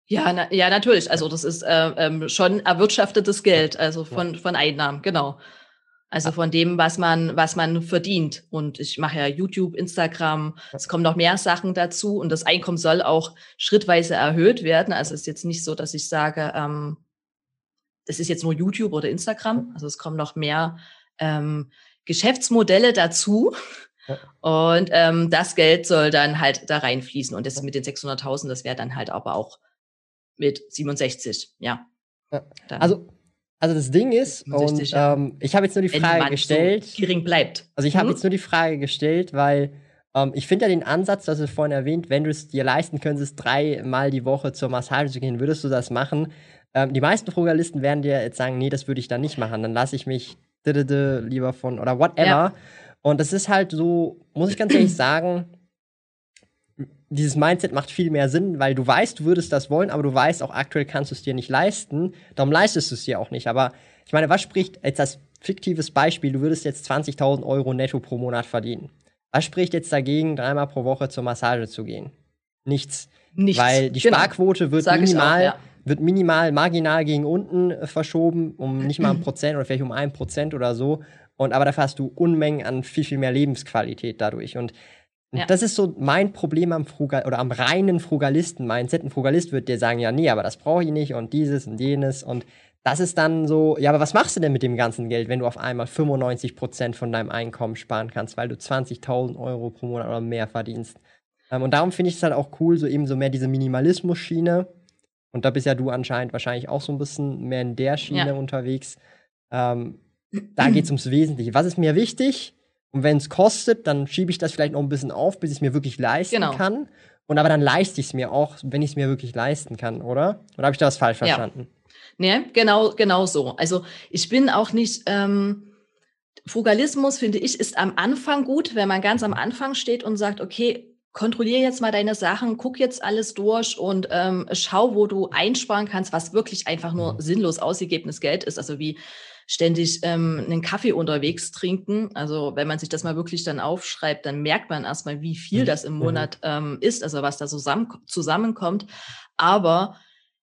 Ja, na, ja, natürlich. Also das ist äh, ähm, schon erwirtschaftetes Geld, also von, von Einnahmen, genau. Also von dem, was man, was man verdient. Und ich mache ja YouTube, Instagram, es kommen noch mehr Sachen dazu und das Einkommen soll auch schrittweise erhöht werden. Also es ist jetzt nicht so, dass ich sage, ähm, das ist jetzt nur YouTube oder Instagram. Also es kommen noch mehr ähm, Geschäftsmodelle dazu. Und ähm, das Geld soll dann halt da reinfließen. Und das mit den 600.000, das wäre dann halt aber auch mit 67, ja. ja. Also, also das Ding ist, und ja. ähm, ich habe jetzt nur die Frage gestellt. So gering bleibt. Also ich habe mhm. jetzt nur die Frage gestellt, weil ähm, ich finde ja den Ansatz, das ist vorhin erwähnt, wenn du es dir leisten könntest, dreimal die Woche zur Massage zu gehen, würdest du das machen. Ähm, die meisten Frugalisten werden dir jetzt sagen, nee, das würde ich dann nicht machen. Dann lasse ich mich lieber von oder whatever. Ja. Und das ist halt so, muss ich ganz ehrlich sagen, dieses Mindset macht viel mehr Sinn, weil du weißt, du würdest das wollen, aber du weißt auch aktuell kannst du es dir nicht leisten. Darum leistest du es dir auch nicht. Aber ich meine, was spricht jetzt das fiktives Beispiel, du würdest jetzt 20.000 Euro netto pro Monat verdienen. Was spricht jetzt dagegen, dreimal pro Woche zur Massage zu gehen? Nichts. Nichts. Weil die genau. Sparquote wird minimal, auch, ja. wird minimal marginal gegen unten äh, verschoben, um nicht mal ein Prozent oder vielleicht um ein Prozent oder so. Und aber dafür hast du Unmengen an viel, viel mehr Lebensqualität dadurch. Und ja. das ist so mein Problem am Frugal oder am reinen Frugalisten-Mindset. Ein Frugalist wird dir sagen, ja, nee, aber das brauche ich nicht und dieses und jenes. Und das ist dann so, ja, aber was machst du denn mit dem ganzen Geld, wenn du auf einmal 95 Prozent von deinem Einkommen sparen kannst, weil du 20.000 Euro pro Monat oder mehr verdienst? Ähm, und darum finde ich es halt auch cool, so eben so mehr diese Minimalismus-Schiene. Und da bist ja du anscheinend wahrscheinlich auch so ein bisschen mehr in der Schiene ja. unterwegs. Ähm, da geht es ums Wesentliche. Was ist mir wichtig? Und wenn es kostet, dann schiebe ich das vielleicht noch ein bisschen auf, bis ich es mir wirklich leisten genau. kann. Und aber dann leiste ich es mir auch, wenn ich es mir wirklich leisten kann, oder? Oder habe ich da was falsch verstanden? Ja. Nee, genau, genau so. Also ich bin auch nicht. Ähm, Frugalismus, finde ich, ist am Anfang gut, wenn man ganz am Anfang steht und sagt, okay, kontrollier jetzt mal deine Sachen, guck jetzt alles durch und ähm, schau, wo du einsparen kannst, was wirklich einfach nur mhm. sinnlos ausgegebenes Geld ist. Also wie ständig ähm, einen Kaffee unterwegs trinken. Also wenn man sich das mal wirklich dann aufschreibt, dann merkt man erstmal, wie viel mhm. das im mhm. Monat ähm, ist, also was da zusammen, zusammenkommt. Aber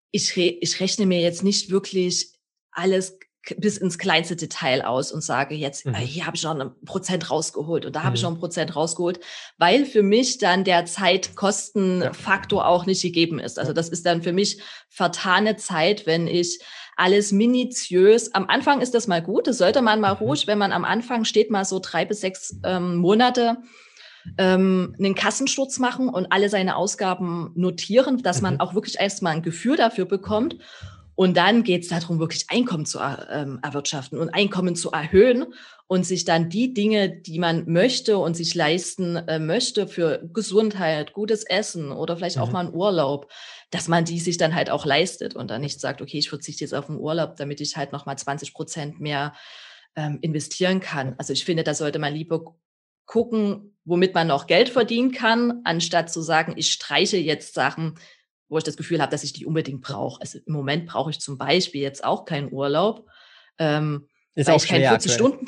ich, re ich rechne mir jetzt nicht wirklich alles bis ins kleinste Detail aus und sage jetzt, äh, mhm. hier habe ich noch ein Prozent rausgeholt und da habe mhm. ich noch ein Prozent rausgeholt, weil für mich dann der Zeitkostenfaktor ja. auch nicht gegeben ist. Also das ist dann für mich vertane Zeit, wenn ich alles minutiös. Am Anfang ist das mal gut, das sollte man mal mhm. ruhig, wenn man am Anfang steht, mal so drei bis sechs ähm, Monate ähm, einen Kassensturz machen und alle seine Ausgaben notieren, dass man mhm. auch wirklich erstmal ein Gefühl dafür bekommt. Und dann geht es darum, wirklich Einkommen zu ähm, erwirtschaften und Einkommen zu erhöhen und sich dann die Dinge, die man möchte und sich leisten äh, möchte für Gesundheit, gutes Essen oder vielleicht mhm. auch mal einen Urlaub, dass man die sich dann halt auch leistet und dann nicht sagt, okay, ich verzichte jetzt auf einen Urlaub, damit ich halt nochmal 20 Prozent mehr ähm, investieren kann. Also ich finde, da sollte man lieber gucken, womit man noch Geld verdienen kann, anstatt zu sagen, ich streiche jetzt Sachen, wo ich das Gefühl habe, dass ich die unbedingt brauche. Also im Moment brauche ich zum Beispiel jetzt auch keinen Urlaub. Ähm, ist auch schwer. 40 Stunden.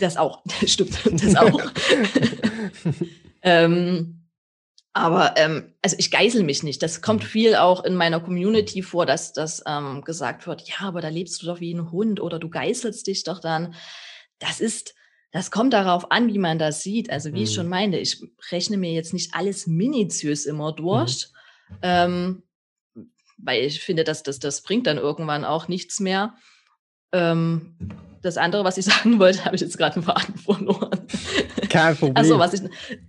Das auch, das stimmt, das auch. ähm, aber ähm, also ich geißel mich nicht. Das kommt mhm. viel auch in meiner Community vor, dass das ähm, gesagt wird, ja, aber da lebst du doch wie ein Hund oder du geißelst dich doch dann. Das ist, das kommt darauf an, wie man das sieht. Also wie mhm. ich schon meinte, ich rechne mir jetzt nicht alles minutiös immer durch, mhm. ähm, weil ich finde, dass das, das bringt dann irgendwann auch nichts mehr. Ähm, das andere, was ich sagen wollte, habe ich jetzt gerade einen Faden verloren. Kein Problem. Also was ich,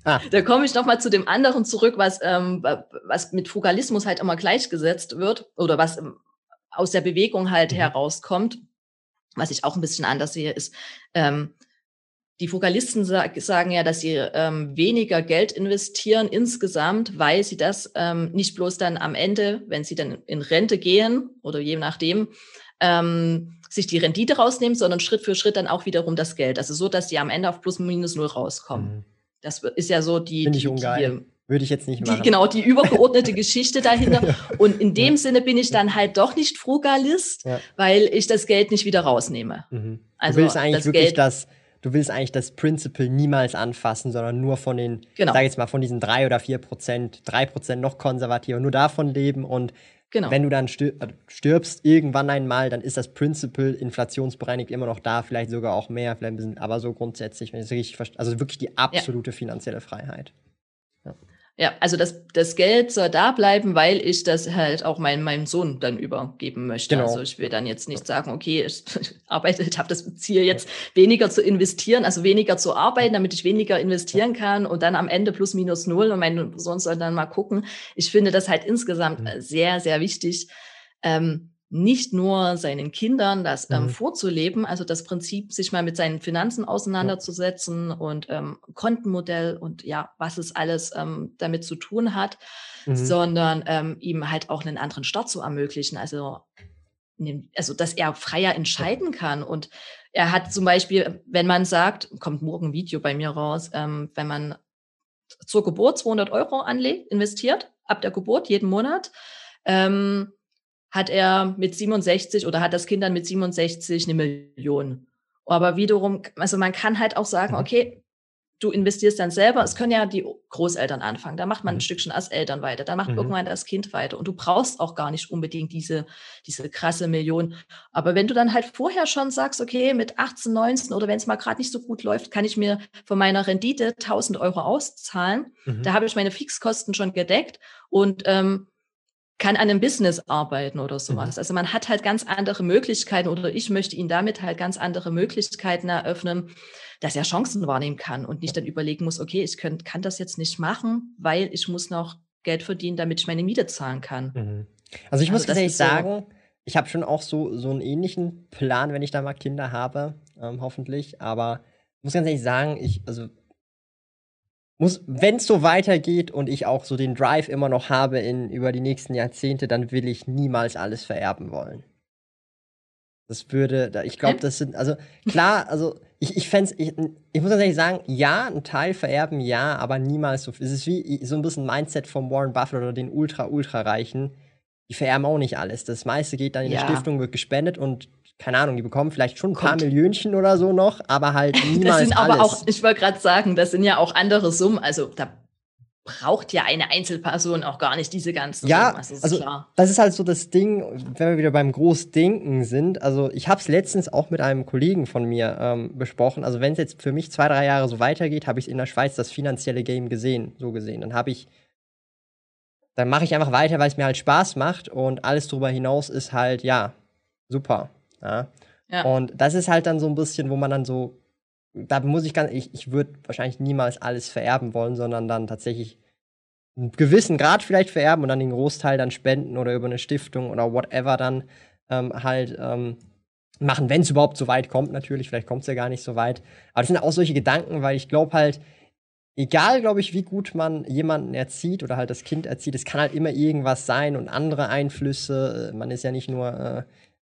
ah. da komme ich noch mal zu dem anderen zurück, was ähm, was mit Frugalismus halt immer gleichgesetzt wird oder was ähm, aus der Bewegung halt mhm. herauskommt. Was ich auch ein bisschen anders sehe, ist ähm, die Frugalisten sag, sagen ja, dass sie ähm, weniger Geld investieren insgesamt, weil sie das ähm, nicht bloß dann am Ende, wenn sie dann in Rente gehen oder je nachdem, ähm, sich die Rendite rausnehmen, sondern Schritt für Schritt dann auch wiederum das Geld. Also so, dass sie am Ende auf plus minus null rauskommen. Mhm. Das ist ja so die, die, die würde ich jetzt nicht machen. Die, genau, die übergeordnete Geschichte dahinter. Und in dem ja. Sinne bin ich dann halt doch nicht Frugalist, ja. weil ich das Geld nicht wieder rausnehme. Mhm. Also du willst eigentlich das wirklich Geld, das, du willst eigentlich das Principle niemals anfassen, sondern nur von den, genau. sag jetzt mal, von diesen drei oder vier Prozent, drei Prozent noch konservativer, nur davon leben und Genau. Wenn du dann äh, stirbst irgendwann einmal, dann ist das Principle inflationsbereinigt immer noch da, vielleicht sogar auch mehr, vielleicht ein bisschen, aber so grundsätzlich, wenn ich es richtig verstehe, also wirklich die absolute ja. finanzielle Freiheit. Ja, also das, das Geld soll da bleiben, weil ich das halt auch mein, meinem Sohn dann übergeben möchte. Genau. Also ich will dann jetzt nicht sagen, okay, ich arbeite, ich habe das Ziel jetzt weniger zu investieren, also weniger zu arbeiten, damit ich weniger investieren kann und dann am Ende plus minus null und mein Sohn soll dann mal gucken. Ich finde das halt insgesamt mhm. sehr, sehr wichtig. Ähm, nicht nur seinen Kindern das ähm, mhm. vorzuleben, also das Prinzip, sich mal mit seinen Finanzen auseinanderzusetzen ja. und ähm, Kontenmodell und ja, was es alles ähm, damit zu tun hat, mhm. sondern ähm, ihm halt auch einen anderen Start zu ermöglichen. Also, also dass er freier entscheiden kann. Und er hat zum Beispiel, wenn man sagt, kommt morgen ein Video bei mir raus, ähm, wenn man zur Geburt 200 Euro anlegt, investiert, ab der Geburt jeden Monat, ähm, hat er mit 67 oder hat das Kind dann mit 67 eine Million. Aber wiederum, also man kann halt auch sagen, mhm. okay, du investierst dann selber. Es können ja die Großeltern anfangen. Da macht man ein mhm. Stückchen als Eltern weiter. Dann macht mhm. irgendwann das Kind weiter. Und du brauchst auch gar nicht unbedingt diese, diese krasse Million. Aber wenn du dann halt vorher schon sagst, okay, mit 18, 19 oder wenn es mal gerade nicht so gut läuft, kann ich mir von meiner Rendite 1000 Euro auszahlen. Mhm. Da habe ich meine Fixkosten schon gedeckt. Und ähm, kann an einem Business arbeiten oder sowas. Mhm. Also man hat halt ganz andere Möglichkeiten oder ich möchte ihn damit halt ganz andere Möglichkeiten eröffnen, dass er Chancen wahrnehmen kann und nicht dann überlegen muss, okay, ich könnt, kann das jetzt nicht machen, weil ich muss noch Geld verdienen, damit ich meine Miete zahlen kann. Mhm. Also ich muss also tatsächlich sagen, ich habe schon auch so, so einen ähnlichen Plan, wenn ich da mal Kinder habe, ähm, hoffentlich. Aber ich muss ganz ehrlich sagen, ich, also muss, wenn es so weitergeht und ich auch so den Drive immer noch habe in über die nächsten Jahrzehnte, dann will ich niemals alles vererben wollen. Das würde, ich glaube, das sind, also klar, also ich, ich fände ich, ich muss tatsächlich sagen, ja, ein Teil vererben, ja, aber niemals so. Es ist wie so ein bisschen Mindset von Warren Buffett oder den Ultra-Ultra-Reichen. Die vererben auch nicht alles. Das meiste geht dann in ja. die Stiftung, wird gespendet und keine Ahnung, die bekommen vielleicht schon ein Kommt. paar Millionchen oder so noch, aber halt niemals Das sind aber alles. auch, ich wollte gerade sagen, das sind ja auch andere Summen. Also da braucht ja eine Einzelperson auch gar nicht diese ganzen ja, Summen. Also, also klar. das ist halt so das Ding, wenn wir wieder beim Großdenken sind. Also ich habe es letztens auch mit einem Kollegen von mir ähm, besprochen. Also wenn es jetzt für mich zwei, drei Jahre so weitergeht, habe ich in der Schweiz das finanzielle Game gesehen, so gesehen. Dann habe ich dann mache ich einfach weiter, weil es mir halt Spaß macht und alles darüber hinaus ist halt, ja, super. Ja? ja? Und das ist halt dann so ein bisschen, wo man dann so, da muss ich ganz, ich, ich würde wahrscheinlich niemals alles vererben wollen, sondern dann tatsächlich einen gewissen Grad vielleicht vererben und dann den Großteil dann spenden oder über eine Stiftung oder whatever dann ähm, halt ähm, machen, wenn es überhaupt so weit kommt, natürlich. Vielleicht kommt es ja gar nicht so weit. Aber das sind auch solche Gedanken, weil ich glaube halt, egal, glaube ich, wie gut man jemanden erzieht oder halt das Kind erzieht, es kann halt immer irgendwas sein und andere Einflüsse. Man ist ja nicht nur äh,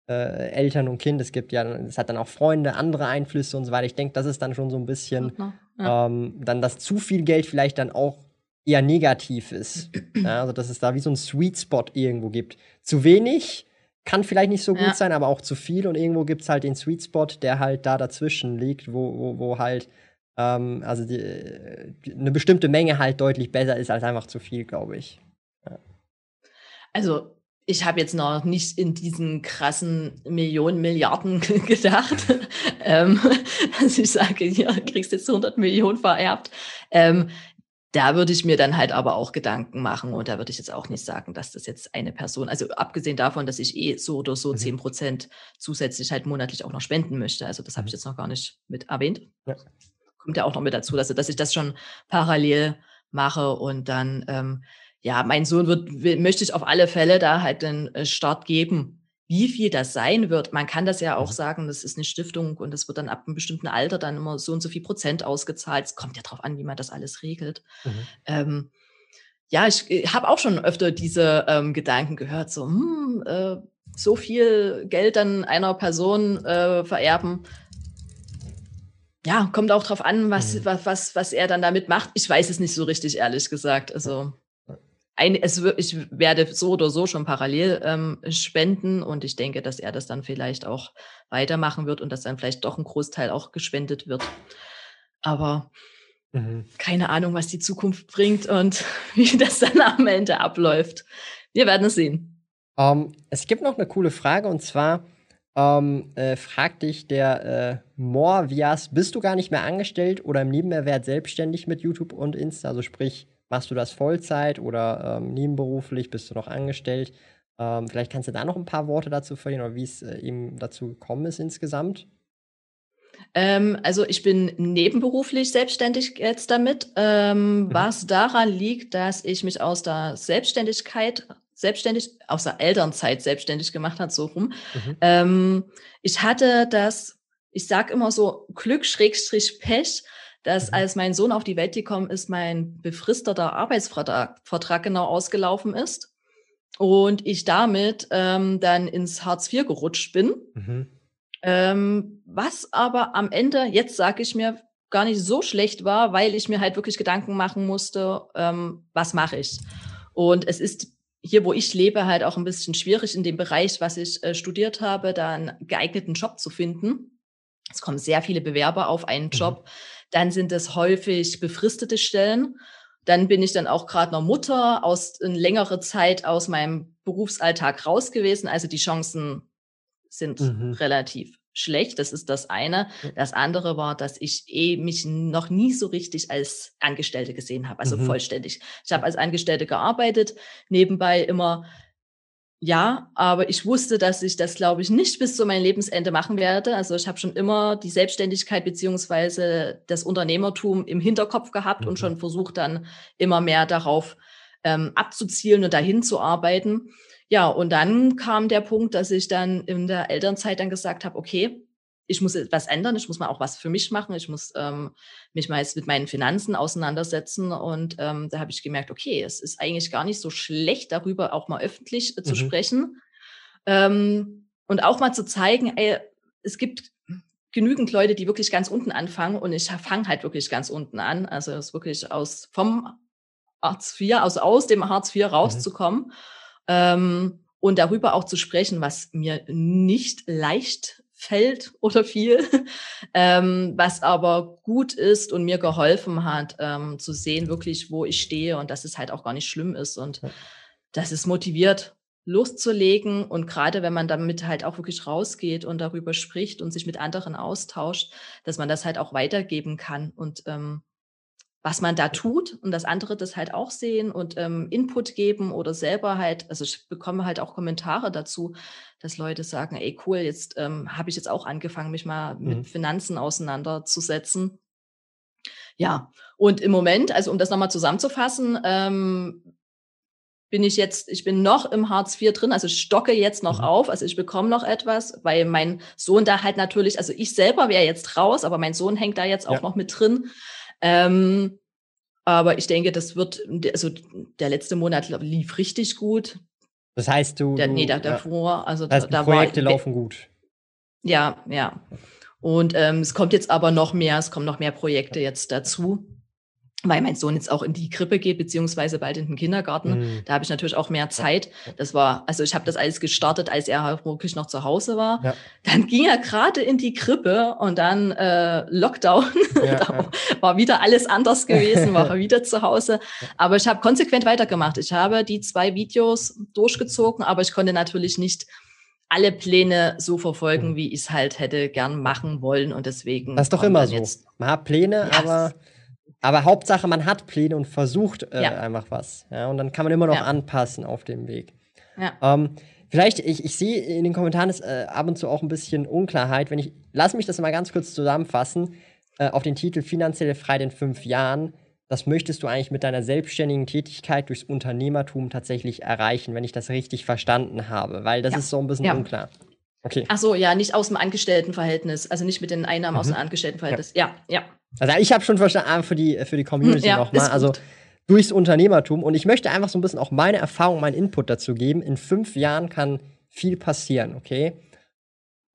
äh, Eltern und Kind, es gibt ja, es hat dann auch Freunde, andere Einflüsse und so weiter. Ich denke, das ist dann schon so ein bisschen ja. ähm, dann, dass zu viel Geld vielleicht dann auch eher negativ ist. ja, also, dass es da wie so ein Sweet Spot irgendwo gibt. Zu wenig kann vielleicht nicht so gut ja. sein, aber auch zu viel und irgendwo gibt es halt den Sweet Spot, der halt da dazwischen liegt, wo, wo, wo halt ähm, also die, die, eine bestimmte Menge halt deutlich besser ist als einfach zu viel, glaube ich. Also ich habe jetzt noch nicht in diesen krassen Millionen, Milliarden gedacht. ähm, also ich sage, ja, kriegst jetzt 100 Millionen vererbt. Ähm, da würde ich mir dann halt aber auch Gedanken machen und da würde ich jetzt auch nicht sagen, dass das jetzt eine Person, also abgesehen davon, dass ich eh so oder so mhm. 10 Prozent zusätzlich halt monatlich auch noch spenden möchte. Also das habe ich mhm. jetzt noch gar nicht mit erwähnt. Ja. Kommt ja auch noch mit dazu, dass, dass ich das schon parallel mache und dann ähm, ja, mein Sohn wird, will, möchte ich auf alle Fälle da halt den äh, Start geben. Wie viel das sein wird, man kann das ja auch mhm. sagen, das ist eine Stiftung und es wird dann ab einem bestimmten Alter dann immer so und so viel Prozent ausgezahlt. Es kommt ja darauf an, wie man das alles regelt. Mhm. Ähm, ja, ich äh, habe auch schon öfter diese ähm, Gedanken gehört, so, hm, äh, so viel Geld dann einer Person äh, vererben. Ja, kommt auch darauf an, was, mhm. was, was, was er dann damit macht. Ich weiß es nicht so richtig, ehrlich gesagt. Also ein, es, ich werde so oder so schon parallel ähm, spenden und ich denke, dass er das dann vielleicht auch weitermachen wird und dass dann vielleicht doch ein Großteil auch gespendet wird. Aber mhm. keine Ahnung, was die Zukunft bringt und wie das dann am Ende abläuft. Wir werden es sehen. Um, ähm, es gibt noch eine coole Frage und zwar ähm, äh, fragt dich der äh, Morvias, bist du gar nicht mehr angestellt oder im Nebenerwerb selbstständig mit YouTube und Insta? Also sprich, Machst du das Vollzeit oder ähm, nebenberuflich? Bist du noch angestellt? Ähm, vielleicht kannst du da noch ein paar Worte dazu verlieren oder wie es äh, eben dazu gekommen ist insgesamt. Ähm, also ich bin nebenberuflich selbstständig jetzt damit, ähm, mhm. was daran liegt, dass ich mich aus der Selbstständigkeit selbstständig, aus der Elternzeit selbstständig gemacht hat, so rum. Mhm. Ähm, ich hatte das, ich sag immer so Glück Schrägstrich Pech, dass mhm. als mein Sohn auf die Welt gekommen ist, mein befristeter Arbeitsvertrag Vertrag genau ausgelaufen ist und ich damit ähm, dann ins Hartz IV gerutscht bin. Mhm. Ähm, was aber am Ende, jetzt sage ich mir, gar nicht so schlecht war, weil ich mir halt wirklich Gedanken machen musste, ähm, was mache ich. Und es ist hier, wo ich lebe, halt auch ein bisschen schwierig in dem Bereich, was ich äh, studiert habe, da einen geeigneten Job zu finden. Es kommen sehr viele Bewerber auf einen mhm. Job. Mhm. Dann sind es häufig befristete Stellen. Dann bin ich dann auch gerade noch Mutter aus eine längere Zeit aus meinem Berufsalltag raus gewesen. Also die Chancen sind mhm. relativ schlecht. Das ist das eine. Das andere war, dass ich eh mich noch nie so richtig als Angestellte gesehen habe, also mhm. vollständig. Ich habe als Angestellte gearbeitet, nebenbei immer ja, aber ich wusste, dass ich das, glaube ich, nicht bis zu meinem Lebensende machen werde. Also ich habe schon immer die Selbstständigkeit beziehungsweise das Unternehmertum im Hinterkopf gehabt mhm. und schon versucht, dann immer mehr darauf ähm, abzuzielen und dahin zu arbeiten. Ja, und dann kam der Punkt, dass ich dann in der Elternzeit dann gesagt habe, okay, ich muss etwas ändern, ich muss mal auch was für mich machen, ich muss ähm, mich mal jetzt mit meinen Finanzen auseinandersetzen. Und ähm, da habe ich gemerkt, okay, es ist eigentlich gar nicht so schlecht, darüber auch mal öffentlich äh, zu mhm. sprechen. Ähm, und auch mal zu zeigen, ey, es gibt genügend Leute, die wirklich ganz unten anfangen und ich fange halt wirklich ganz unten an. Also es wirklich aus vom Hartz IV, also aus dem Hartz IV mhm. rauszukommen. Mhm. Und darüber auch zu sprechen, was mir nicht leicht fällt oder viel, ähm, was aber gut ist und mir geholfen hat, ähm, zu sehen wirklich, wo ich stehe und dass es halt auch gar nicht schlimm ist und ja. dass es motiviert, loszulegen und gerade wenn man damit halt auch wirklich rausgeht und darüber spricht und sich mit anderen austauscht, dass man das halt auch weitergeben kann und ähm, was man da tut und dass andere das halt auch sehen und ähm, Input geben oder selber halt, also ich bekomme halt auch Kommentare dazu, dass Leute sagen, ey cool, jetzt ähm, habe ich jetzt auch angefangen, mich mal mhm. mit Finanzen auseinanderzusetzen. Ja, und im Moment, also um das nochmal zusammenzufassen, ähm, bin ich jetzt, ich bin noch im Hartz IV drin, also stocke jetzt noch mhm. auf, also ich bekomme noch etwas, weil mein Sohn da halt natürlich, also ich selber wäre jetzt raus, aber mein Sohn hängt da jetzt auch ja. noch mit drin. Ähm, aber ich denke, das wird, also der letzte Monat lief richtig gut. Das heißt, du. Der, nee, der, davor, also das heißt, da, da Projekte war, laufen gut. Ja, ja. Und ähm, es kommt jetzt aber noch mehr, es kommen noch mehr Projekte jetzt dazu weil mein Sohn jetzt auch in die Krippe geht, beziehungsweise bald in den Kindergarten. Mhm. Da habe ich natürlich auch mehr Zeit. Das war, also ich habe das alles gestartet, als er wirklich noch zu Hause war. Ja. Dann ging er gerade in die Krippe und dann äh, Lockdown. Ja, da ja. war wieder alles anders gewesen, war er wieder zu Hause. Aber ich habe konsequent weitergemacht. Ich habe die zwei Videos durchgezogen, aber ich konnte natürlich nicht alle Pläne so verfolgen, mhm. wie ich es halt hätte gern machen wollen. Und deswegen. Das ist doch immer so. Man hat Pläne, aber aber Hauptsache, man hat Pläne und versucht äh, ja. einfach was. Ja, und dann kann man immer noch ja. anpassen auf dem Weg. Ja. Ähm, vielleicht, ich, ich sehe in den Kommentaren ist äh, ab und zu auch ein bisschen Unklarheit. Wenn ich, lass mich das mal ganz kurz zusammenfassen. Äh, auf den Titel Finanzielle Freiheit in fünf Jahren. Das möchtest du eigentlich mit deiner selbstständigen Tätigkeit durchs Unternehmertum tatsächlich erreichen, wenn ich das richtig verstanden habe, weil das ist so ein bisschen unklar. Okay. Ach so, ja, nicht aus dem Angestelltenverhältnis, also nicht mit den Einnahmen mhm. aus dem Angestelltenverhältnis. Ja, ja. Also ich habe schon verstanden, ah, für die, für die Community ja, nochmal. Also durchs Unternehmertum. Und ich möchte einfach so ein bisschen auch meine Erfahrung, meinen Input dazu geben. In fünf Jahren kann viel passieren, okay?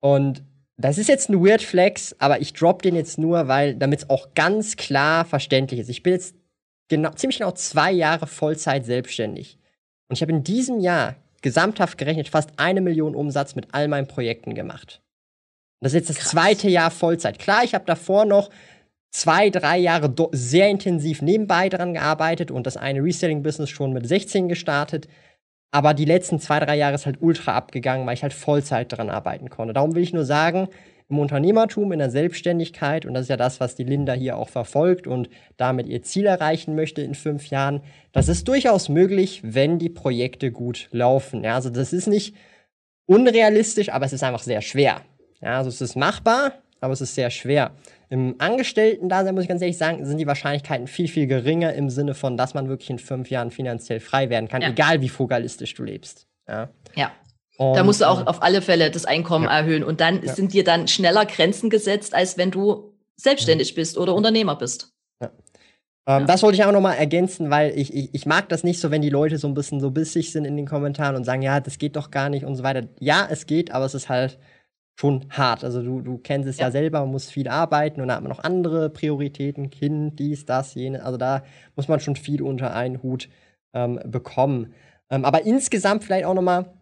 Und das ist jetzt ein Weird Flex, aber ich drop den jetzt nur, weil, damit es auch ganz klar verständlich ist. Ich bin jetzt genau, ziemlich genau zwei Jahre Vollzeit selbstständig. Und ich habe in diesem Jahr gesamthaft gerechnet fast eine Million Umsatz mit all meinen Projekten gemacht. das ist jetzt das Krass. zweite Jahr Vollzeit. Klar, ich habe davor noch zwei, drei Jahre sehr intensiv nebenbei dran gearbeitet und das eine Reselling-Business schon mit 16 gestartet. Aber die letzten zwei, drei Jahre ist halt ultra abgegangen, weil ich halt Vollzeit dran arbeiten konnte. Darum will ich nur sagen, im Unternehmertum, in der Selbstständigkeit, und das ist ja das, was die Linda hier auch verfolgt und damit ihr Ziel erreichen möchte in fünf Jahren, das ist durchaus möglich, wenn die Projekte gut laufen. Ja, also das ist nicht unrealistisch, aber es ist einfach sehr schwer. Ja, also es ist machbar, aber es ist sehr schwer. Im Angestellten-Dasein, muss ich ganz ehrlich sagen, sind die Wahrscheinlichkeiten viel, viel geringer im Sinne von, dass man wirklich in fünf Jahren finanziell frei werden kann, ja. egal wie frugalistisch du lebst. Ja. ja. Und, da musst du auch äh, auf alle Fälle das Einkommen ja. erhöhen. Und dann ja. sind dir dann schneller Grenzen gesetzt, als wenn du selbstständig bist oder Unternehmer bist. Ja. Ähm, das wollte ich auch noch mal ergänzen, weil ich, ich, ich mag das nicht so, wenn die Leute so ein bisschen so bissig sind in den Kommentaren und sagen, ja, das geht doch gar nicht und so weiter. Ja, es geht, aber es ist halt schon hart. Also du, du kennst es ja. ja selber, man muss viel arbeiten und dann hat man noch andere Prioritäten, Kind, dies, das, jene. Also da muss man schon viel unter einen Hut ähm, bekommen. Ähm, aber insgesamt vielleicht auch noch mal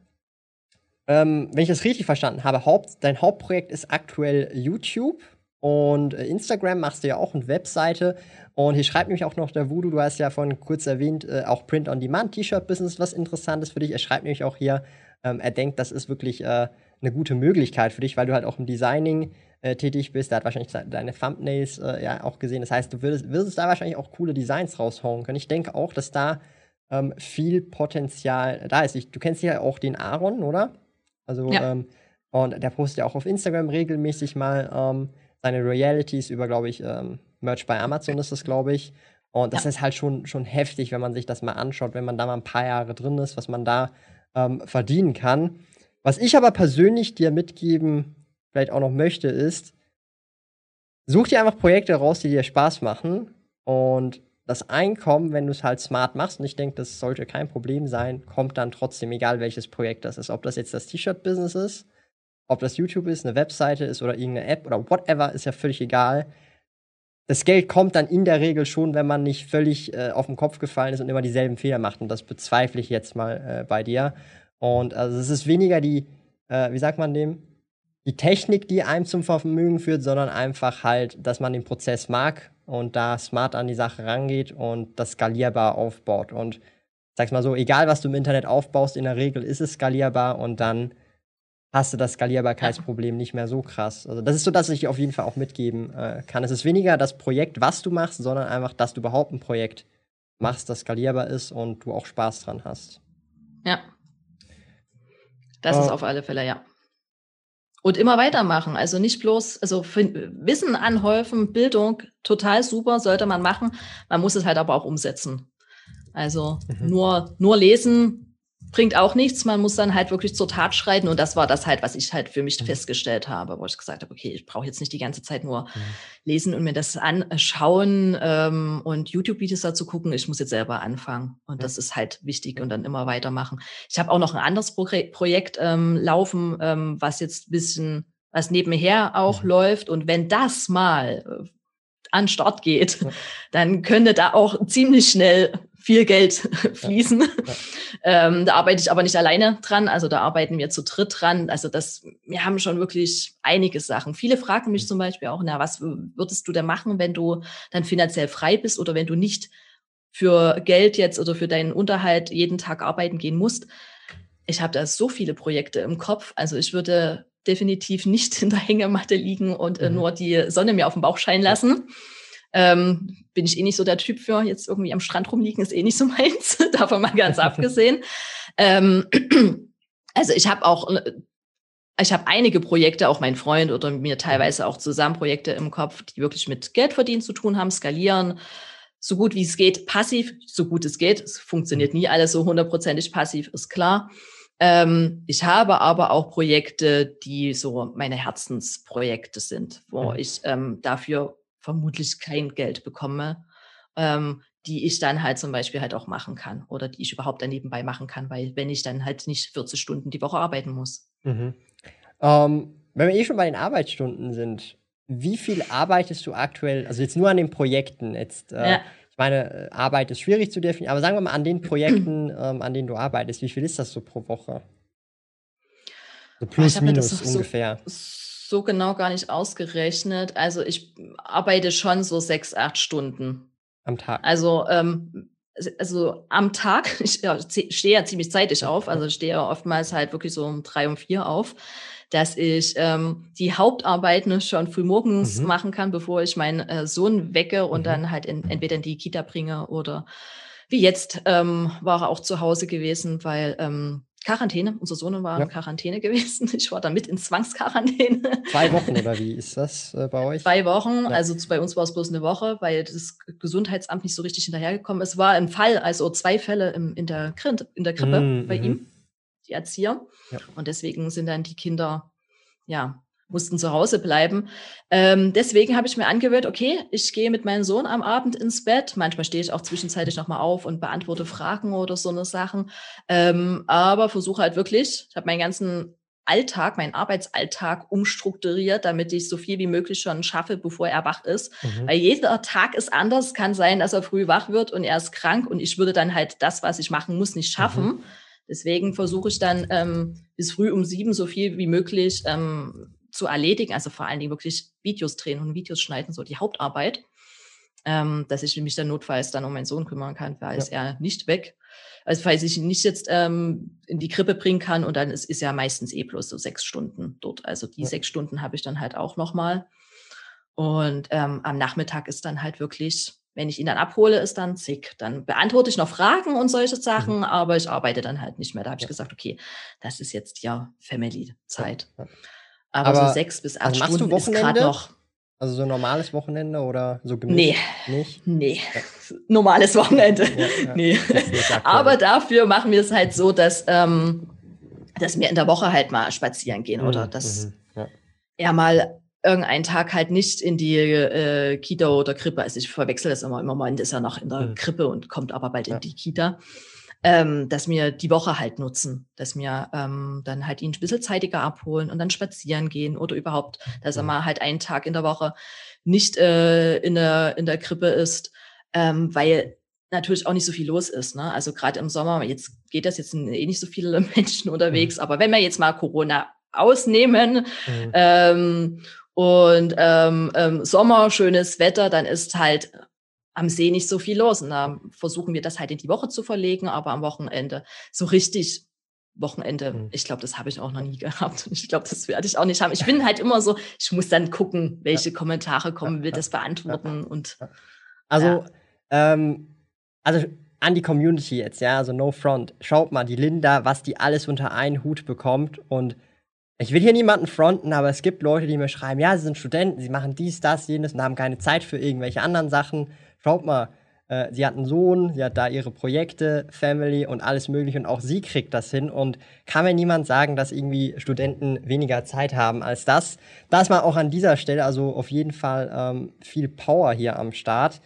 ähm, wenn ich das richtig verstanden habe, Haupt, dein Hauptprojekt ist aktuell YouTube und äh, Instagram machst du ja auch eine Webseite. Und hier schreibt nämlich auch noch der Voodoo, du hast ja vorhin kurz erwähnt, äh, auch Print-on-Demand-T-Shirt-Business, was interessant ist für dich. Er schreibt nämlich auch hier, ähm, er denkt, das ist wirklich äh, eine gute Möglichkeit für dich, weil du halt auch im Designing äh, tätig bist. Der hat wahrscheinlich deine Thumbnails äh, ja auch gesehen. Das heißt, du würdest, würdest da wahrscheinlich auch coole Designs raushauen können. Ich denke auch, dass da ähm, viel Potenzial da ist. Ich, du kennst ja auch den Aaron, oder? Also, ja. ähm, und der postet ja auch auf Instagram regelmäßig mal ähm, seine Realities über, glaube ich, ähm, Merch bei Amazon ist das, glaube ich. Und das ja. ist halt schon, schon heftig, wenn man sich das mal anschaut, wenn man da mal ein paar Jahre drin ist, was man da ähm, verdienen kann. Was ich aber persönlich dir mitgeben vielleicht auch noch möchte, ist, such dir einfach Projekte raus, die dir Spaß machen und das Einkommen, wenn du es halt smart machst, und ich denke, das sollte kein Problem sein, kommt dann trotzdem, egal welches Projekt das ist. Ob das jetzt das T-Shirt-Business ist, ob das YouTube ist, eine Webseite ist oder irgendeine App oder whatever, ist ja völlig egal. Das Geld kommt dann in der Regel schon, wenn man nicht völlig äh, auf den Kopf gefallen ist und immer dieselben Fehler macht. Und das bezweifle ich jetzt mal äh, bei dir. Und also es ist weniger die, äh, wie sagt man dem, die Technik, die einem zum Vermögen führt, sondern einfach halt, dass man den Prozess mag und da smart an die Sache rangeht und das skalierbar aufbaut. Und sag's mal so, egal was du im Internet aufbaust, in der Regel ist es skalierbar und dann hast du das Skalierbarkeitsproblem nicht mehr so krass. Also das ist so, dass ich auf jeden Fall auch mitgeben äh, kann. Es ist weniger das Projekt, was du machst, sondern einfach, dass du überhaupt ein Projekt machst, das skalierbar ist und du auch Spaß dran hast. Ja. Das äh, ist auf alle Fälle, ja. Und immer weitermachen. Also nicht bloß, also Wissen anhäufen, Bildung, total super, sollte man machen. Man muss es halt aber auch umsetzen. Also mhm. nur, nur lesen bringt auch nichts. Man muss dann halt wirklich zur Tat schreiten. Und das war das halt, was ich halt für mich mhm. festgestellt habe, wo ich gesagt habe, okay, ich brauche jetzt nicht die ganze Zeit nur mhm. lesen und mir das anschauen ähm, und YouTube-Videos dazu gucken. Ich muss jetzt selber anfangen. Und mhm. das ist halt wichtig und dann immer weitermachen. Ich habe auch noch ein anderes Pro Projekt ähm, laufen, ähm, was jetzt ein bisschen, was nebenher auch mhm. läuft. Und wenn das mal äh, an Start geht, dann könnte da auch ziemlich schnell viel Geld fließen. Ja. Ähm, da arbeite ich aber nicht alleine dran, also da arbeiten wir zu dritt dran. Also das, wir haben schon wirklich einige Sachen. Viele fragen mich zum Beispiel auch, na, was würdest du denn machen, wenn du dann finanziell frei bist oder wenn du nicht für Geld jetzt oder für deinen Unterhalt jeden Tag arbeiten gehen musst? Ich habe da so viele Projekte im Kopf. Also ich würde definitiv nicht in der Hängematte liegen und äh, mhm. nur die Sonne mir auf den Bauch scheinen lassen. Ja ähm, bin ich eh nicht so der Typ für. Jetzt irgendwie am Strand rumliegen ist eh nicht so meins, davon mal ganz abgesehen. Ähm, also ich habe auch, äh, ich habe einige Projekte, auch mein Freund oder mir teilweise auch zusammen Projekte im Kopf, die wirklich mit Geldverdienen zu tun haben, skalieren, so gut wie es geht, passiv, so gut es geht. Es funktioniert nie alles so hundertprozentig passiv, ist klar. Ähm, ich habe aber auch Projekte, die so meine Herzensprojekte sind, wo mhm. ich ähm, dafür vermutlich kein Geld bekomme, ähm, die ich dann halt zum Beispiel halt auch machen kann oder die ich überhaupt dann nebenbei machen kann, weil wenn ich dann halt nicht 40 Stunden die Woche arbeiten muss. Mhm. Ähm, wenn wir eh schon bei den Arbeitsstunden sind, wie viel arbeitest du aktuell, also jetzt nur an den Projekten, jetzt, äh, ja. ich meine, äh, Arbeit ist schwierig zu definieren, aber sagen wir mal an den Projekten, ähm, an denen du arbeitest, wie viel ist das so pro Woche? So plus, minus ungefähr. So, so genau gar nicht ausgerechnet. Also ich arbeite schon so sechs, acht Stunden. Am Tag. Also, ähm, also am Tag, ich ja, stehe ja ziemlich zeitig auf, also stehe ja oftmals halt wirklich so um drei, um vier auf, dass ich ähm, die Hauptarbeiten schon früh morgens mhm. machen kann, bevor ich meinen äh, Sohn wecke und mhm. dann halt in, entweder in die Kita bringe oder wie jetzt ähm, war er auch zu Hause gewesen, weil ähm, Quarantäne. Unser Sohn war ja. in Quarantäne gewesen. Ich war da mit in Zwangsquarantäne. Zwei Wochen oder wie ist das äh, bei euch? Zwei Wochen. Ja. Also bei uns war es bloß eine Woche, weil das Gesundheitsamt nicht so richtig hinterhergekommen ist. Es war ein Fall, also zwei Fälle im, in, der, in der Krippe mm, bei ihm, die Erzieher. Ja. Und deswegen sind dann die Kinder ja mussten zu Hause bleiben. Ähm, deswegen habe ich mir angewöhnt, okay, ich gehe mit meinem Sohn am Abend ins Bett. Manchmal stehe ich auch zwischenzeitlich nochmal auf und beantworte Fragen oder so eine Sachen. Ähm, aber versuche halt wirklich, ich habe meinen ganzen Alltag, meinen Arbeitsalltag umstrukturiert, damit ich so viel wie möglich schon schaffe, bevor er wach ist. Mhm. Weil jeder Tag ist anders. Kann sein, dass er früh wach wird und er ist krank und ich würde dann halt das, was ich machen muss, nicht schaffen. Mhm Deswegen versuche ich dann ähm, bis früh um sieben so viel wie möglich ähm, zu erledigen. Also vor allen Dingen wirklich Videos drehen und Videos schneiden, so die Hauptarbeit. Ähm, dass ich mich dann notfalls dann um meinen Sohn kümmern kann, weil ja. ist er nicht weg. Also falls ich ihn nicht jetzt ähm, in die Krippe bringen kann und dann ist, ist ja meistens eh bloß so sechs Stunden dort. Also die ja. sechs Stunden habe ich dann halt auch nochmal. Und ähm, am Nachmittag ist dann halt wirklich, wenn ich ihn dann abhole, ist dann zick. Dann beantworte ich noch Fragen und solche Sachen, mhm. aber ich arbeite dann halt nicht mehr. Da habe ich gesagt, okay, das ist jetzt ja Family-Zeit. Ja. Aber, aber, so sechs bis acht also Stunden ist gerade noch. Also so ein normales Wochenende oder so gemischt? Nee. Nicht? Nee. Ja. Normales Wochenende. Ja, ja. Nee. Aber dafür machen wir es halt so, dass, ähm, dass wir in der Woche halt mal spazieren gehen mhm. oder dass mhm. er mal irgendeinen Tag halt nicht in die äh, Kita oder Krippe, also ich verwechsel das immer, im Moment ist er noch in der mhm. Krippe und kommt aber bald in die Kita ähm, dass wir die Woche halt nutzen, dass wir ähm, dann halt ihn ein bisschen zeitiger abholen und dann spazieren gehen oder überhaupt, dass er mal halt einen Tag in der Woche nicht äh, in, der, in der Krippe ist, ähm, weil natürlich auch nicht so viel los ist. Ne? Also gerade im Sommer, jetzt geht das jetzt eh nicht so viele Menschen unterwegs, mhm. aber wenn wir jetzt mal Corona ausnehmen mhm. ähm, und ähm, ähm, Sommer, schönes Wetter, dann ist halt am See nicht so viel los. Und da versuchen wir das halt in die Woche zu verlegen, aber am Wochenende so richtig Wochenende, mhm. ich glaube, das habe ich auch noch nie gehabt. Und ich glaube, das werde ich auch nicht haben. Ich bin halt immer so, ich muss dann gucken, welche. Kommentare kommen, will das beantworten. Und also, ja. ähm, also an die Community jetzt, ja, also no front. Schaut mal, die Linda, was die alles unter einen Hut bekommt und ich will hier niemanden fronten, aber es gibt Leute, die mir schreiben, ja, sie sind Studenten, sie machen dies, das, jenes und haben keine Zeit für irgendwelche anderen Sachen schaut mal, äh, sie hat einen Sohn, sie hat da ihre Projekte, Family und alles mögliche und auch sie kriegt das hin und kann mir niemand sagen, dass irgendwie Studenten weniger Zeit haben als das. Da ist man auch an dieser Stelle also auf jeden Fall ähm, viel Power hier am Start.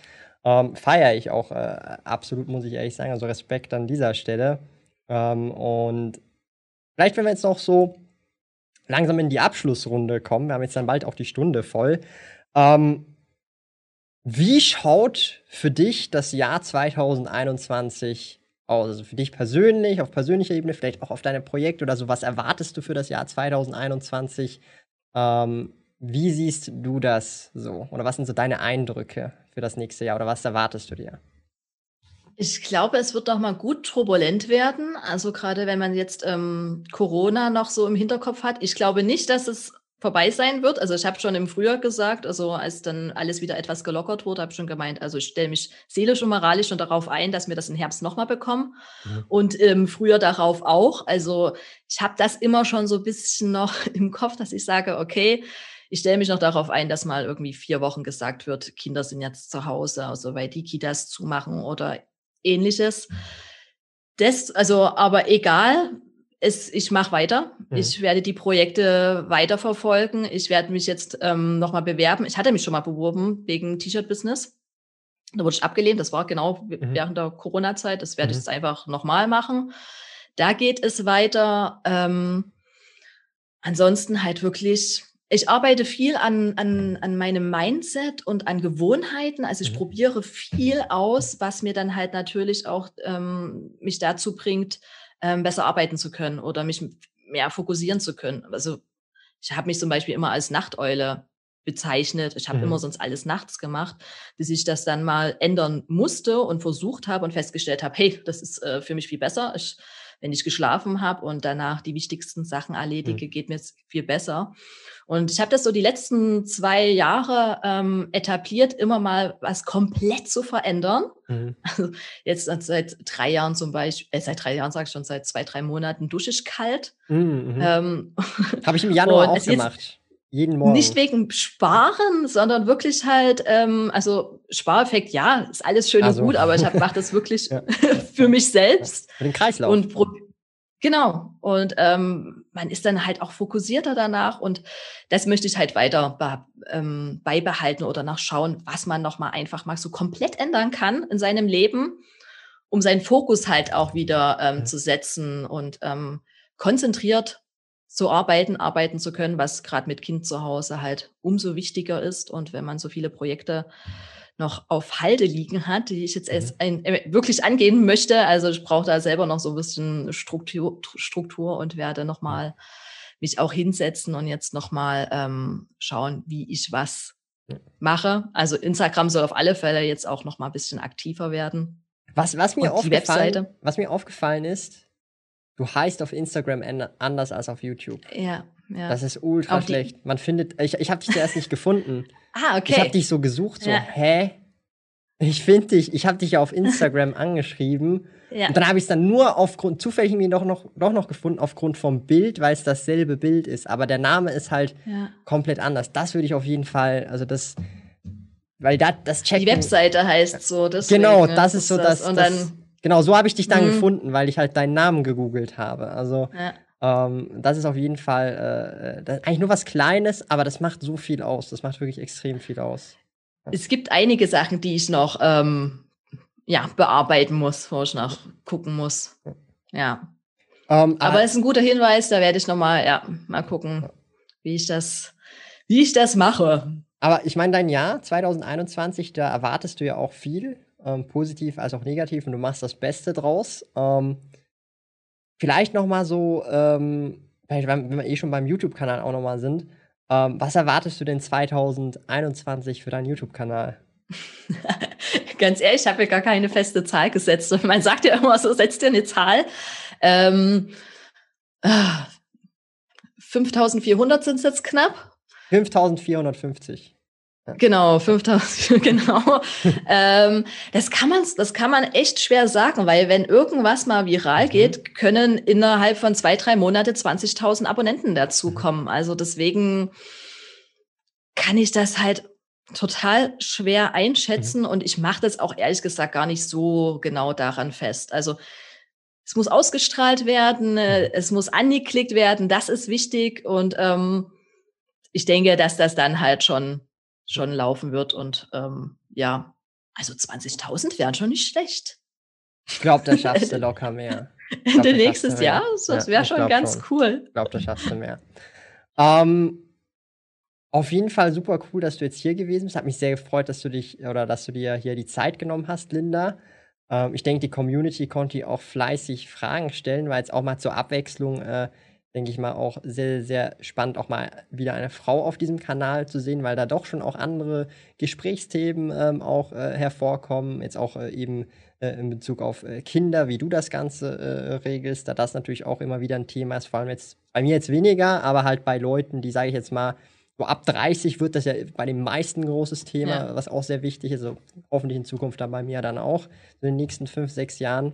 Ähm, Feiere ich auch äh, absolut, muss ich ehrlich sagen. Also Respekt an dieser Stelle. Ähm, und vielleicht, wenn wir jetzt noch so langsam in die Abschlussrunde kommen, wir haben jetzt dann bald auch die Stunde voll. Ähm, wie schaut für dich das Jahr 2021 aus? Also für dich persönlich, auf persönlicher Ebene, vielleicht auch auf deine Projekte oder so. Was erwartest du für das Jahr 2021? Ähm, wie siehst du das so? Oder was sind so deine Eindrücke für das nächste Jahr? Oder was erwartest du dir? Ich glaube, es wird noch mal gut turbulent werden. Also gerade wenn man jetzt ähm, Corona noch so im Hinterkopf hat. Ich glaube nicht, dass es vorbei sein wird. Also ich habe schon im Frühjahr gesagt, also als dann alles wieder etwas gelockert wurde, habe ich schon gemeint, also ich stelle mich seelisch und moralisch schon darauf ein, dass wir das im Herbst nochmal bekommen mhm. und im Frühjahr darauf auch. Also ich habe das immer schon so ein bisschen noch im Kopf, dass ich sage, okay, ich stelle mich noch darauf ein, dass mal irgendwie vier Wochen gesagt wird, Kinder sind jetzt zu Hause, also weil die Kitas zumachen oder ähnliches. Das, also, aber egal, es, ich mache weiter. Mhm. Ich werde die Projekte weiterverfolgen. Ich werde mich jetzt ähm, nochmal bewerben. Ich hatte mich schon mal beworben wegen T-Shirt-Business. Da wurde ich abgelehnt. Das war genau mhm. während der Corona-Zeit. Das werde mhm. ich jetzt einfach nochmal machen. Da geht es weiter. Ähm, ansonsten halt wirklich, ich arbeite viel an, an, an meinem Mindset und an Gewohnheiten. Also ich mhm. probiere viel aus, was mir dann halt natürlich auch ähm, mich dazu bringt, ähm, besser arbeiten zu können oder mich mehr fokussieren zu können. Also ich habe mich zum Beispiel immer als Nachteule bezeichnet. Ich habe mhm. immer sonst alles nachts gemacht, bis ich das dann mal ändern musste und versucht habe und festgestellt habe, hey, das ist äh, für mich viel besser. Ich wenn ich geschlafen habe und danach die wichtigsten Sachen erledige, mhm. geht mir es viel besser. Und ich habe das so die letzten zwei Jahre ähm, etabliert, immer mal was komplett zu verändern. Mhm. Also jetzt seit drei Jahren zum Beispiel, äh, seit drei Jahren sage ich schon, seit zwei, drei Monaten dusche ich kalt. Mhm. Ähm, habe ich im Januar auch gemacht. Jeden Morgen. Nicht wegen Sparen, sondern wirklich halt, ähm, also Spareffekt, ja, ist alles schön also. und gut, aber ich mache das wirklich ja. für mich selbst. Für den Kreislauf. Und genau. Und ähm, man ist dann halt auch fokussierter danach und das möchte ich halt weiter be ähm, beibehalten oder nachschauen, was man nochmal einfach mal so komplett ändern kann in seinem Leben, um seinen Fokus halt auch wieder ähm, ja. zu setzen und ähm, konzentriert zu arbeiten, arbeiten zu können, was gerade mit Kind zu Hause halt umso wichtiger ist. Und wenn man so viele Projekte noch auf Halde liegen hat, die ich jetzt mhm. erst ein, äh, wirklich angehen möchte. Also ich brauche da selber noch so ein bisschen Struktur, Struktur und werde nochmal mich auch hinsetzen und jetzt nochmal ähm, schauen, wie ich was mache. Also Instagram soll auf alle Fälle jetzt auch nochmal ein bisschen aktiver werden. Was, was, mir aufgefallen, was mir aufgefallen ist, du heißt auf Instagram anders als auf YouTube. Ja. Ja. Das ist ultra schlecht. Man findet, ich, ich habe dich zuerst nicht gefunden. Ah, okay. Ich habe dich so gesucht, so, ja. hä? Ich finde dich, ich habe dich ja auf Instagram angeschrieben. Ja. Und dann habe ich es dann nur aufgrund, zufällig irgendwie doch noch, doch noch gefunden, aufgrund vom Bild, weil es dasselbe Bild ist. Aber der Name ist halt ja. komplett anders. Das würde ich auf jeden Fall, also das, weil da, das checkt. Die Webseite heißt so, das. Genau, das ist so das. Und das, dann, genau, so habe ich dich dann mhm. gefunden, weil ich halt deinen Namen gegoogelt habe. Also. Ja. Ähm, das ist auf jeden Fall äh, eigentlich nur was Kleines, aber das macht so viel aus. Das macht wirklich extrem viel aus. Es gibt einige Sachen, die ich noch ähm, ja, bearbeiten muss, wo ich noch gucken muss. Ja. Um, ähm, aber es ist ein guter Hinweis, da werde ich noch mal, ja, mal gucken, wie ich das, wie ich das mache. Aber ich meine, dein Jahr 2021, da erwartest du ja auch viel, ähm, positiv als auch negativ, und du machst das Beste draus. Ähm, Vielleicht noch mal so, ähm, wenn wir eh schon beim YouTube-Kanal auch noch mal sind, ähm, was erwartest du denn 2021 für deinen YouTube-Kanal? Ganz ehrlich, ich habe mir gar keine feste Zahl gesetzt. Man sagt ja immer so, setzt dir eine Zahl. Ähm, äh, 5400 sind es jetzt knapp. 5450. Genau, 5000, genau. ähm, das kann man, das kann man echt schwer sagen, weil wenn irgendwas mal viral mhm. geht, können innerhalb von zwei, drei Monate 20.000 Abonnenten dazukommen. Mhm. Also deswegen kann ich das halt total schwer einschätzen mhm. und ich mache das auch ehrlich gesagt gar nicht so genau daran fest. Also es muss ausgestrahlt werden, äh, mhm. es muss angeklickt werden, das ist wichtig und ähm, ich denke, dass das dann halt schon schon laufen wird. Und ähm, ja, also 20.000 wären schon nicht schlecht. Ich glaube, da schaffst du locker mehr. Ende nächstes Jahr, das wäre ja, schon ganz schon. cool. Ich glaube, da schaffst du mehr. Ähm, auf jeden Fall super cool, dass du jetzt hier gewesen bist. Hat mich sehr gefreut, dass du dich oder dass du dir hier die Zeit genommen hast, Linda. Ähm, ich denke, die Community konnte auch fleißig Fragen stellen, weil es auch mal zur Abwechslung äh, denke ich mal, auch sehr, sehr spannend, auch mal wieder eine Frau auf diesem Kanal zu sehen, weil da doch schon auch andere Gesprächsthemen ähm, auch äh, hervorkommen. Jetzt auch äh, eben äh, in Bezug auf äh, Kinder, wie du das Ganze äh, regelst, da das natürlich auch immer wieder ein Thema ist, vor allem jetzt bei mir jetzt weniger, aber halt bei Leuten, die, sage ich jetzt mal, so ab 30 wird das ja bei den meisten ein großes Thema, ja. was auch sehr wichtig ist. Also hoffentlich in Zukunft dann bei mir dann auch, in den nächsten fünf, sechs Jahren.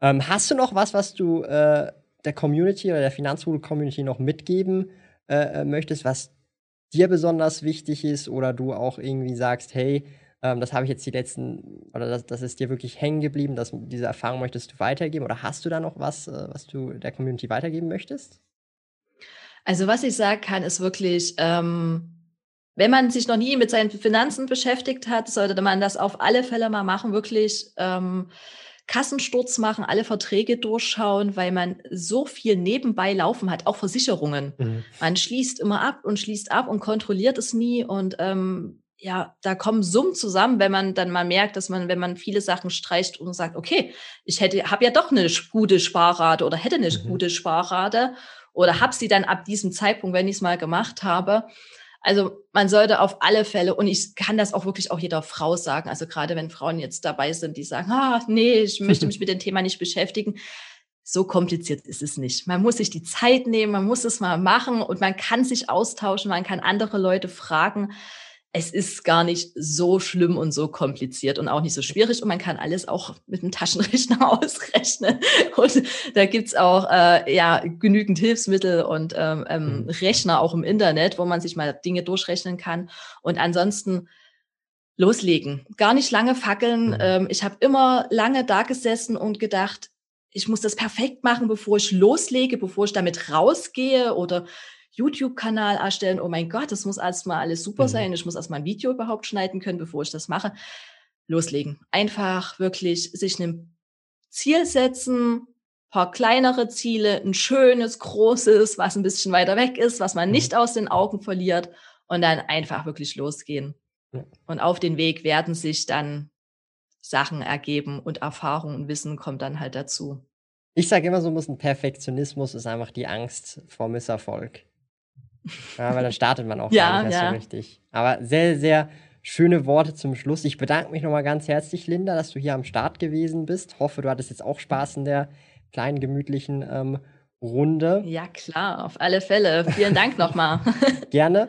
Ähm, hast du noch was, was du äh, der Community oder der Finanzhochschul-Community noch mitgeben äh, äh, möchtest, was dir besonders wichtig ist oder du auch irgendwie sagst, hey, ähm, das habe ich jetzt die letzten, oder das, das ist dir wirklich hängen geblieben, dass diese Erfahrung möchtest du weitergeben oder hast du da noch was, äh, was du der Community weitergeben möchtest? Also was ich sagen kann, ist wirklich, ähm, wenn man sich noch nie mit seinen Finanzen beschäftigt hat, sollte man das auf alle Fälle mal machen, wirklich. Ähm, Kassensturz machen, alle Verträge durchschauen, weil man so viel nebenbei laufen hat, auch Versicherungen. Mhm. Man schließt immer ab und schließt ab und kontrolliert es nie und ähm, ja, da kommen Summen zusammen, wenn man dann mal merkt, dass man, wenn man viele Sachen streicht und sagt, okay, ich hätte, habe ja doch eine gute Sparrate oder hätte eine mhm. gute Sparrate oder habe sie dann ab diesem Zeitpunkt, wenn ich es mal gemacht habe, also man sollte auf alle Fälle, und ich kann das auch wirklich auch jeder Frau sagen, also gerade wenn Frauen jetzt dabei sind, die sagen, ah, nee, ich möchte mich mit dem Thema nicht beschäftigen. So kompliziert ist es nicht. Man muss sich die Zeit nehmen, man muss es mal machen und man kann sich austauschen, man kann andere Leute fragen es ist gar nicht so schlimm und so kompliziert und auch nicht so schwierig und man kann alles auch mit einem Taschenrechner ausrechnen. Und da gibt's auch äh, ja genügend Hilfsmittel und ähm, ähm, mhm. Rechner auch im Internet, wo man sich mal Dinge durchrechnen kann. Und ansonsten loslegen. Gar nicht lange fackeln. Mhm. Ähm, ich habe immer lange da gesessen und gedacht, ich muss das perfekt machen, bevor ich loslege, bevor ich damit rausgehe oder YouTube-Kanal erstellen. Oh mein Gott, das muss erstmal alles super mhm. sein. Ich muss erstmal ein Video überhaupt schneiden können, bevor ich das mache. Loslegen. Einfach wirklich sich ein Ziel setzen, paar kleinere Ziele, ein schönes, großes, was ein bisschen weiter weg ist, was man mhm. nicht aus den Augen verliert und dann einfach wirklich losgehen. Und auf den Weg werden sich dann Sachen ergeben und Erfahrung und Wissen kommt dann halt dazu. Ich sage immer so ein bisschen Perfektionismus ist einfach die Angst vor Misserfolg. Ja, weil dann startet man auch ja, gar nicht ja. so richtig. Aber sehr, sehr schöne Worte zum Schluss. Ich bedanke mich nochmal ganz herzlich, Linda, dass du hier am Start gewesen bist. Hoffe, du hattest jetzt auch Spaß in der kleinen, gemütlichen ähm, Runde. Ja, klar, auf alle Fälle. Vielen Dank nochmal. Gerne.